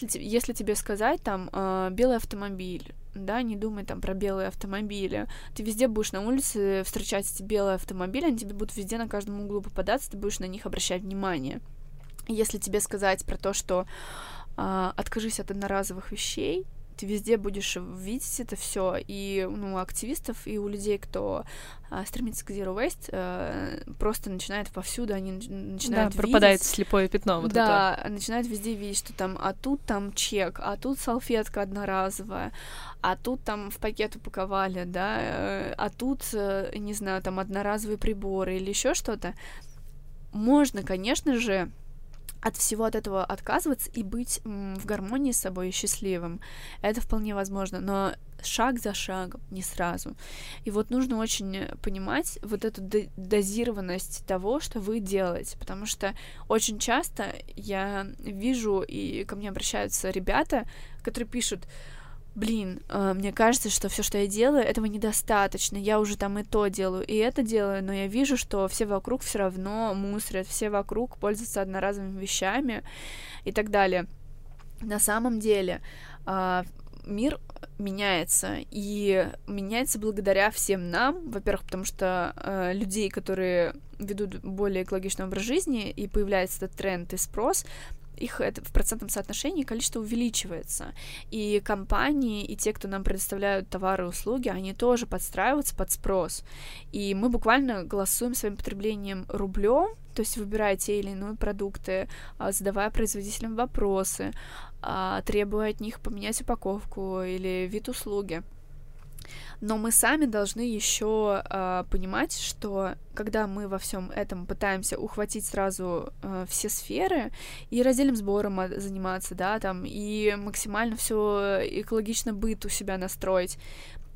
если, если тебе сказать там э, белый автомобиль, да, не думай там про белые автомобили. Ты везде будешь на улице встречать эти белые автомобили, они тебе будут везде на каждом углу попадаться, ты будешь на них обращать внимание. Если тебе сказать про то, что э, откажись от одноразовых вещей, ты везде будешь видеть это все, и ну, у активистов, и у людей, кто а, стремится к Zero Waste, а, просто начинает повсюду, они начинают да, пропадает слепое пятно вот Да, это. начинают везде видеть, что там, а тут там чек, а тут салфетка одноразовая, а тут там в пакет упаковали, да, э, а тут, э, не знаю, там одноразовые приборы или еще что-то. Можно, конечно же, от всего от этого отказываться и быть в гармонии с собой и счастливым. Это вполне возможно, но шаг за шагом, не сразу. И вот нужно очень понимать вот эту дозированность того, что вы делаете, потому что очень часто я вижу, и ко мне обращаются ребята, которые пишут, блин, э, мне кажется, что все, что я делаю, этого недостаточно. Я уже там и то делаю, и это делаю, но я вижу, что все вокруг все равно мусорят, все вокруг пользуются одноразовыми вещами и так далее. На самом деле э, мир меняется, и меняется благодаря всем нам, во-первых, потому что э, людей, которые ведут более экологичный образ жизни, и появляется этот тренд и спрос, их это в процентном соотношении количество увеличивается. И компании, и те, кто нам предоставляют товары и услуги, они тоже подстраиваются под спрос. И мы буквально голосуем своим потреблением рублем, то есть выбирая те или иные продукты, а, задавая производителям вопросы, а, требуя от них поменять упаковку или вид услуги. Но мы сами должны еще э, понимать, что когда мы во всем этом пытаемся ухватить сразу э, все сферы и раздельным сбором заниматься, да, там, и максимально все экологично быт у себя настроить,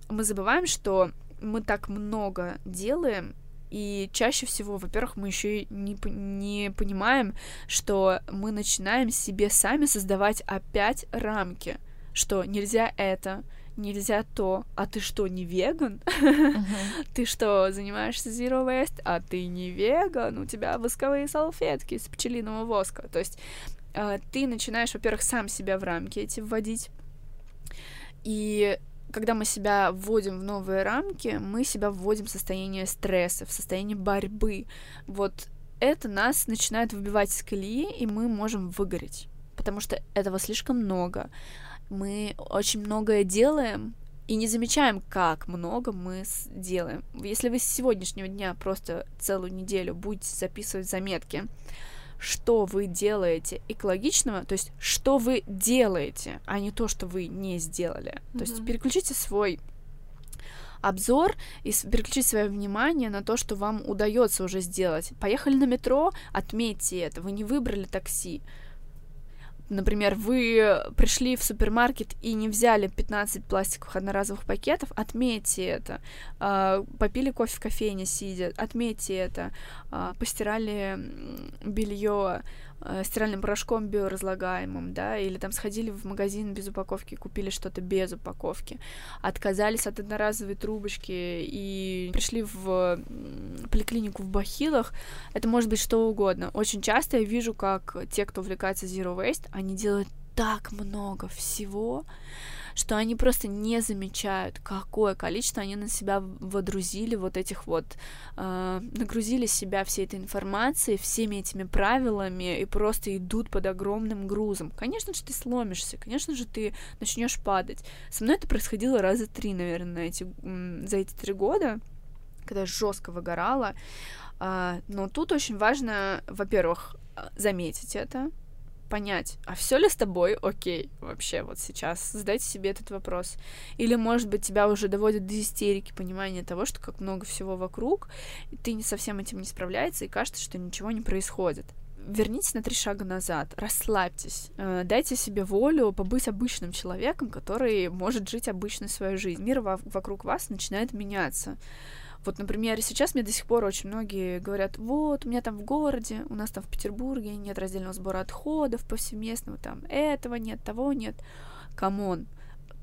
мы забываем, что мы так много делаем, и чаще всего, во-первых, мы еще не, не понимаем, что мы начинаем себе сами создавать опять рамки, что нельзя это, нельзя то, а ты что, не веган? ты что, занимаешься zero waste, а ты не веган? У тебя восковые салфетки из пчелиного воска. То есть э, ты начинаешь, во-первых, сам себя в рамки эти вводить, и когда мы себя вводим в новые рамки, мы себя вводим в состояние стресса, в состояние борьбы. Вот это нас начинает выбивать из колеи, и мы можем выгореть, потому что этого слишком много мы очень многое делаем и не замечаем, как много мы делаем. Если вы с сегодняшнего дня просто целую неделю будете записывать заметки, что вы делаете экологичного, то есть что вы делаете, а не то, что вы не сделали. Mm-hmm. То есть переключите свой обзор и переключить свое внимание на то, что вам удается уже сделать. Поехали на метро, отметьте это. Вы не выбрали такси. Например, вы пришли в супермаркет и не взяли 15 пластиковых одноразовых пакетов, отметьте это. А, попили кофе в кофейне сидя, отметьте это. А, постирали белье, Э, стиральным порошком биоразлагаемым, да, или там сходили в магазин без упаковки, купили что-то без упаковки, отказались от одноразовой трубочки и пришли в поликлинику в Бахилах, это может быть что угодно. Очень часто я вижу, как те, кто увлекается Zero Waste, они делают так много всего, что они просто не замечают, какое количество они на себя водрузили вот этих вот, э, нагрузили себя всей этой информацией, всеми этими правилами и просто идут под огромным грузом. Конечно же, ты сломишься, конечно же, ты начнешь падать. Со мной это происходило раза три, наверное, эти, за эти три года, когда я жестко выгорала. Э, но тут очень важно, во-первых, заметить это, понять, а все ли с тобой окей вообще вот сейчас? Задайте себе этот вопрос. Или, может быть, тебя уже доводит до истерики понимания того, что как много всего вокруг, и ты не совсем этим не справляется, и кажется, что ничего не происходит вернитесь на три шага назад, расслабьтесь, э, дайте себе волю побыть обычным человеком, который может жить обычной своей жизнью. Мир вокруг вас начинает меняться. Вот, например, сейчас мне до сих пор очень многие говорят, вот, у меня там в городе, у нас там в Петербурге нет раздельного сбора отходов повсеместного, там этого нет, того нет. Come on,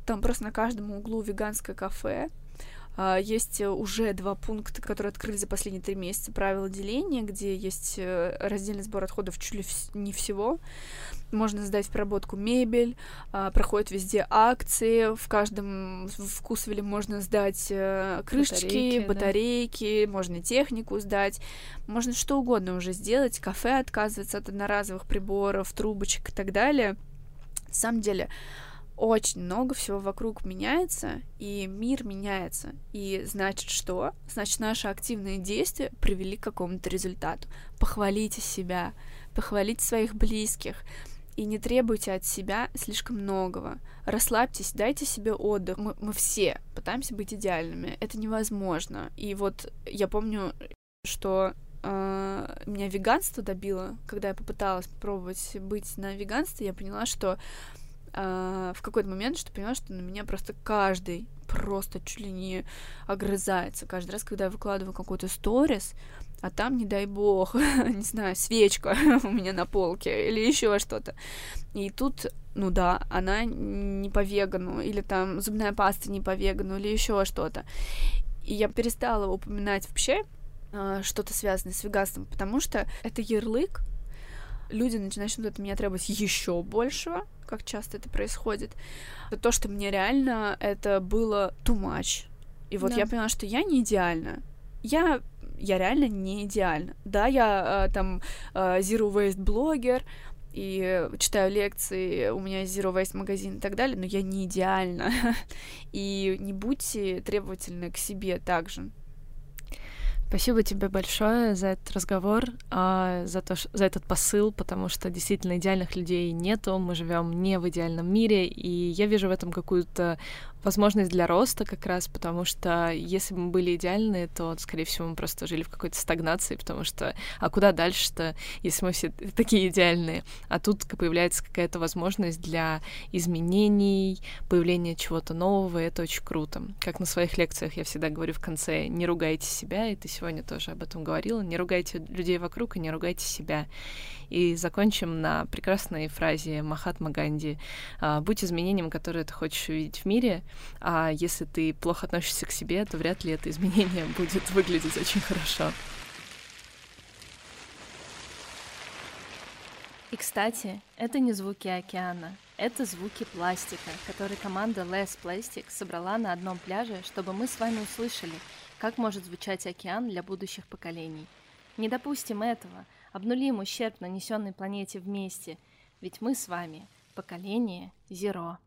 там просто на каждом углу веганское кафе, есть уже два пункта, которые открыли за последние три месяца. Правила деления, где есть э, раздельный сбор отходов чуть ли не всего. Можно сдать в проработку мебель, а, проходят везде акции, в каждом вкусвеле можно сдать э, крышечки, батарейки, батарейки да. можно технику сдать, можно что угодно уже сделать, кафе отказывается от одноразовых приборов, трубочек и так далее. На самом деле, очень много всего вокруг меняется, и мир меняется. И значит что? Значит, наши активные действия привели к какому-то результату. Похвалите себя, похвалите своих близких, и не требуйте от себя слишком многого. Расслабьтесь, дайте себе отдых. Мы, мы все пытаемся быть идеальными. Это невозможно. И вот я помню, что э, меня веганство добило, когда я попыталась попробовать быть на веганстве, я поняла, что э, в какой-то момент, что поняла, что на меня просто каждый просто чуть ли не огрызается. Каждый раз, когда я выкладываю какой-то сторис, а там, не дай бог, не знаю, свечка у меня на полке или еще что-то. И тут, ну да, она не по вегану, или там зубная паста не по вегану, или еще что-то. И я перестала упоминать вообще э, что-то связанное с веганством, потому что это ярлык, люди начнут от меня требовать еще большего, как часто это происходит. То, что мне реально это было too much. И вот да. я поняла, что я не идеальна. Я я реально не идеальна. Да, я э, там э, zero waste блогер и читаю лекции, у меня zero waste магазин и так далее, но я не идеальна. и не будьте требовательны к себе также. Спасибо тебе большое за этот разговор, а, за, то, за этот посыл, потому что действительно идеальных людей нету, мы живем не в идеальном мире, и я вижу в этом какую-то возможность для роста как раз, потому что если бы мы были идеальны, то, скорее всего, мы просто жили в какой-то стагнации, потому что а куда дальше-то, если мы все такие идеальные? А тут появляется какая-то возможность для изменений, появления чего-то нового, и это очень круто. Как на своих лекциях я всегда говорю в конце, не ругайте себя, и ты сегодня тоже об этом говорила, не ругайте людей вокруг и не ругайте себя. И закончим на прекрасной фразе Махатма Ганди. «А, «Будь изменением, которое ты хочешь увидеть в мире, а если ты плохо относишься к себе, то вряд ли это изменение будет выглядеть очень хорошо». И, кстати, это не звуки океана, это звуки пластика, который команда Less Plastic собрала на одном пляже, чтобы мы с вами услышали, как может звучать океан для будущих поколений. Не допустим этого — обнулим ущерб, нанесенный планете вместе, ведь мы с вами поколение Зеро.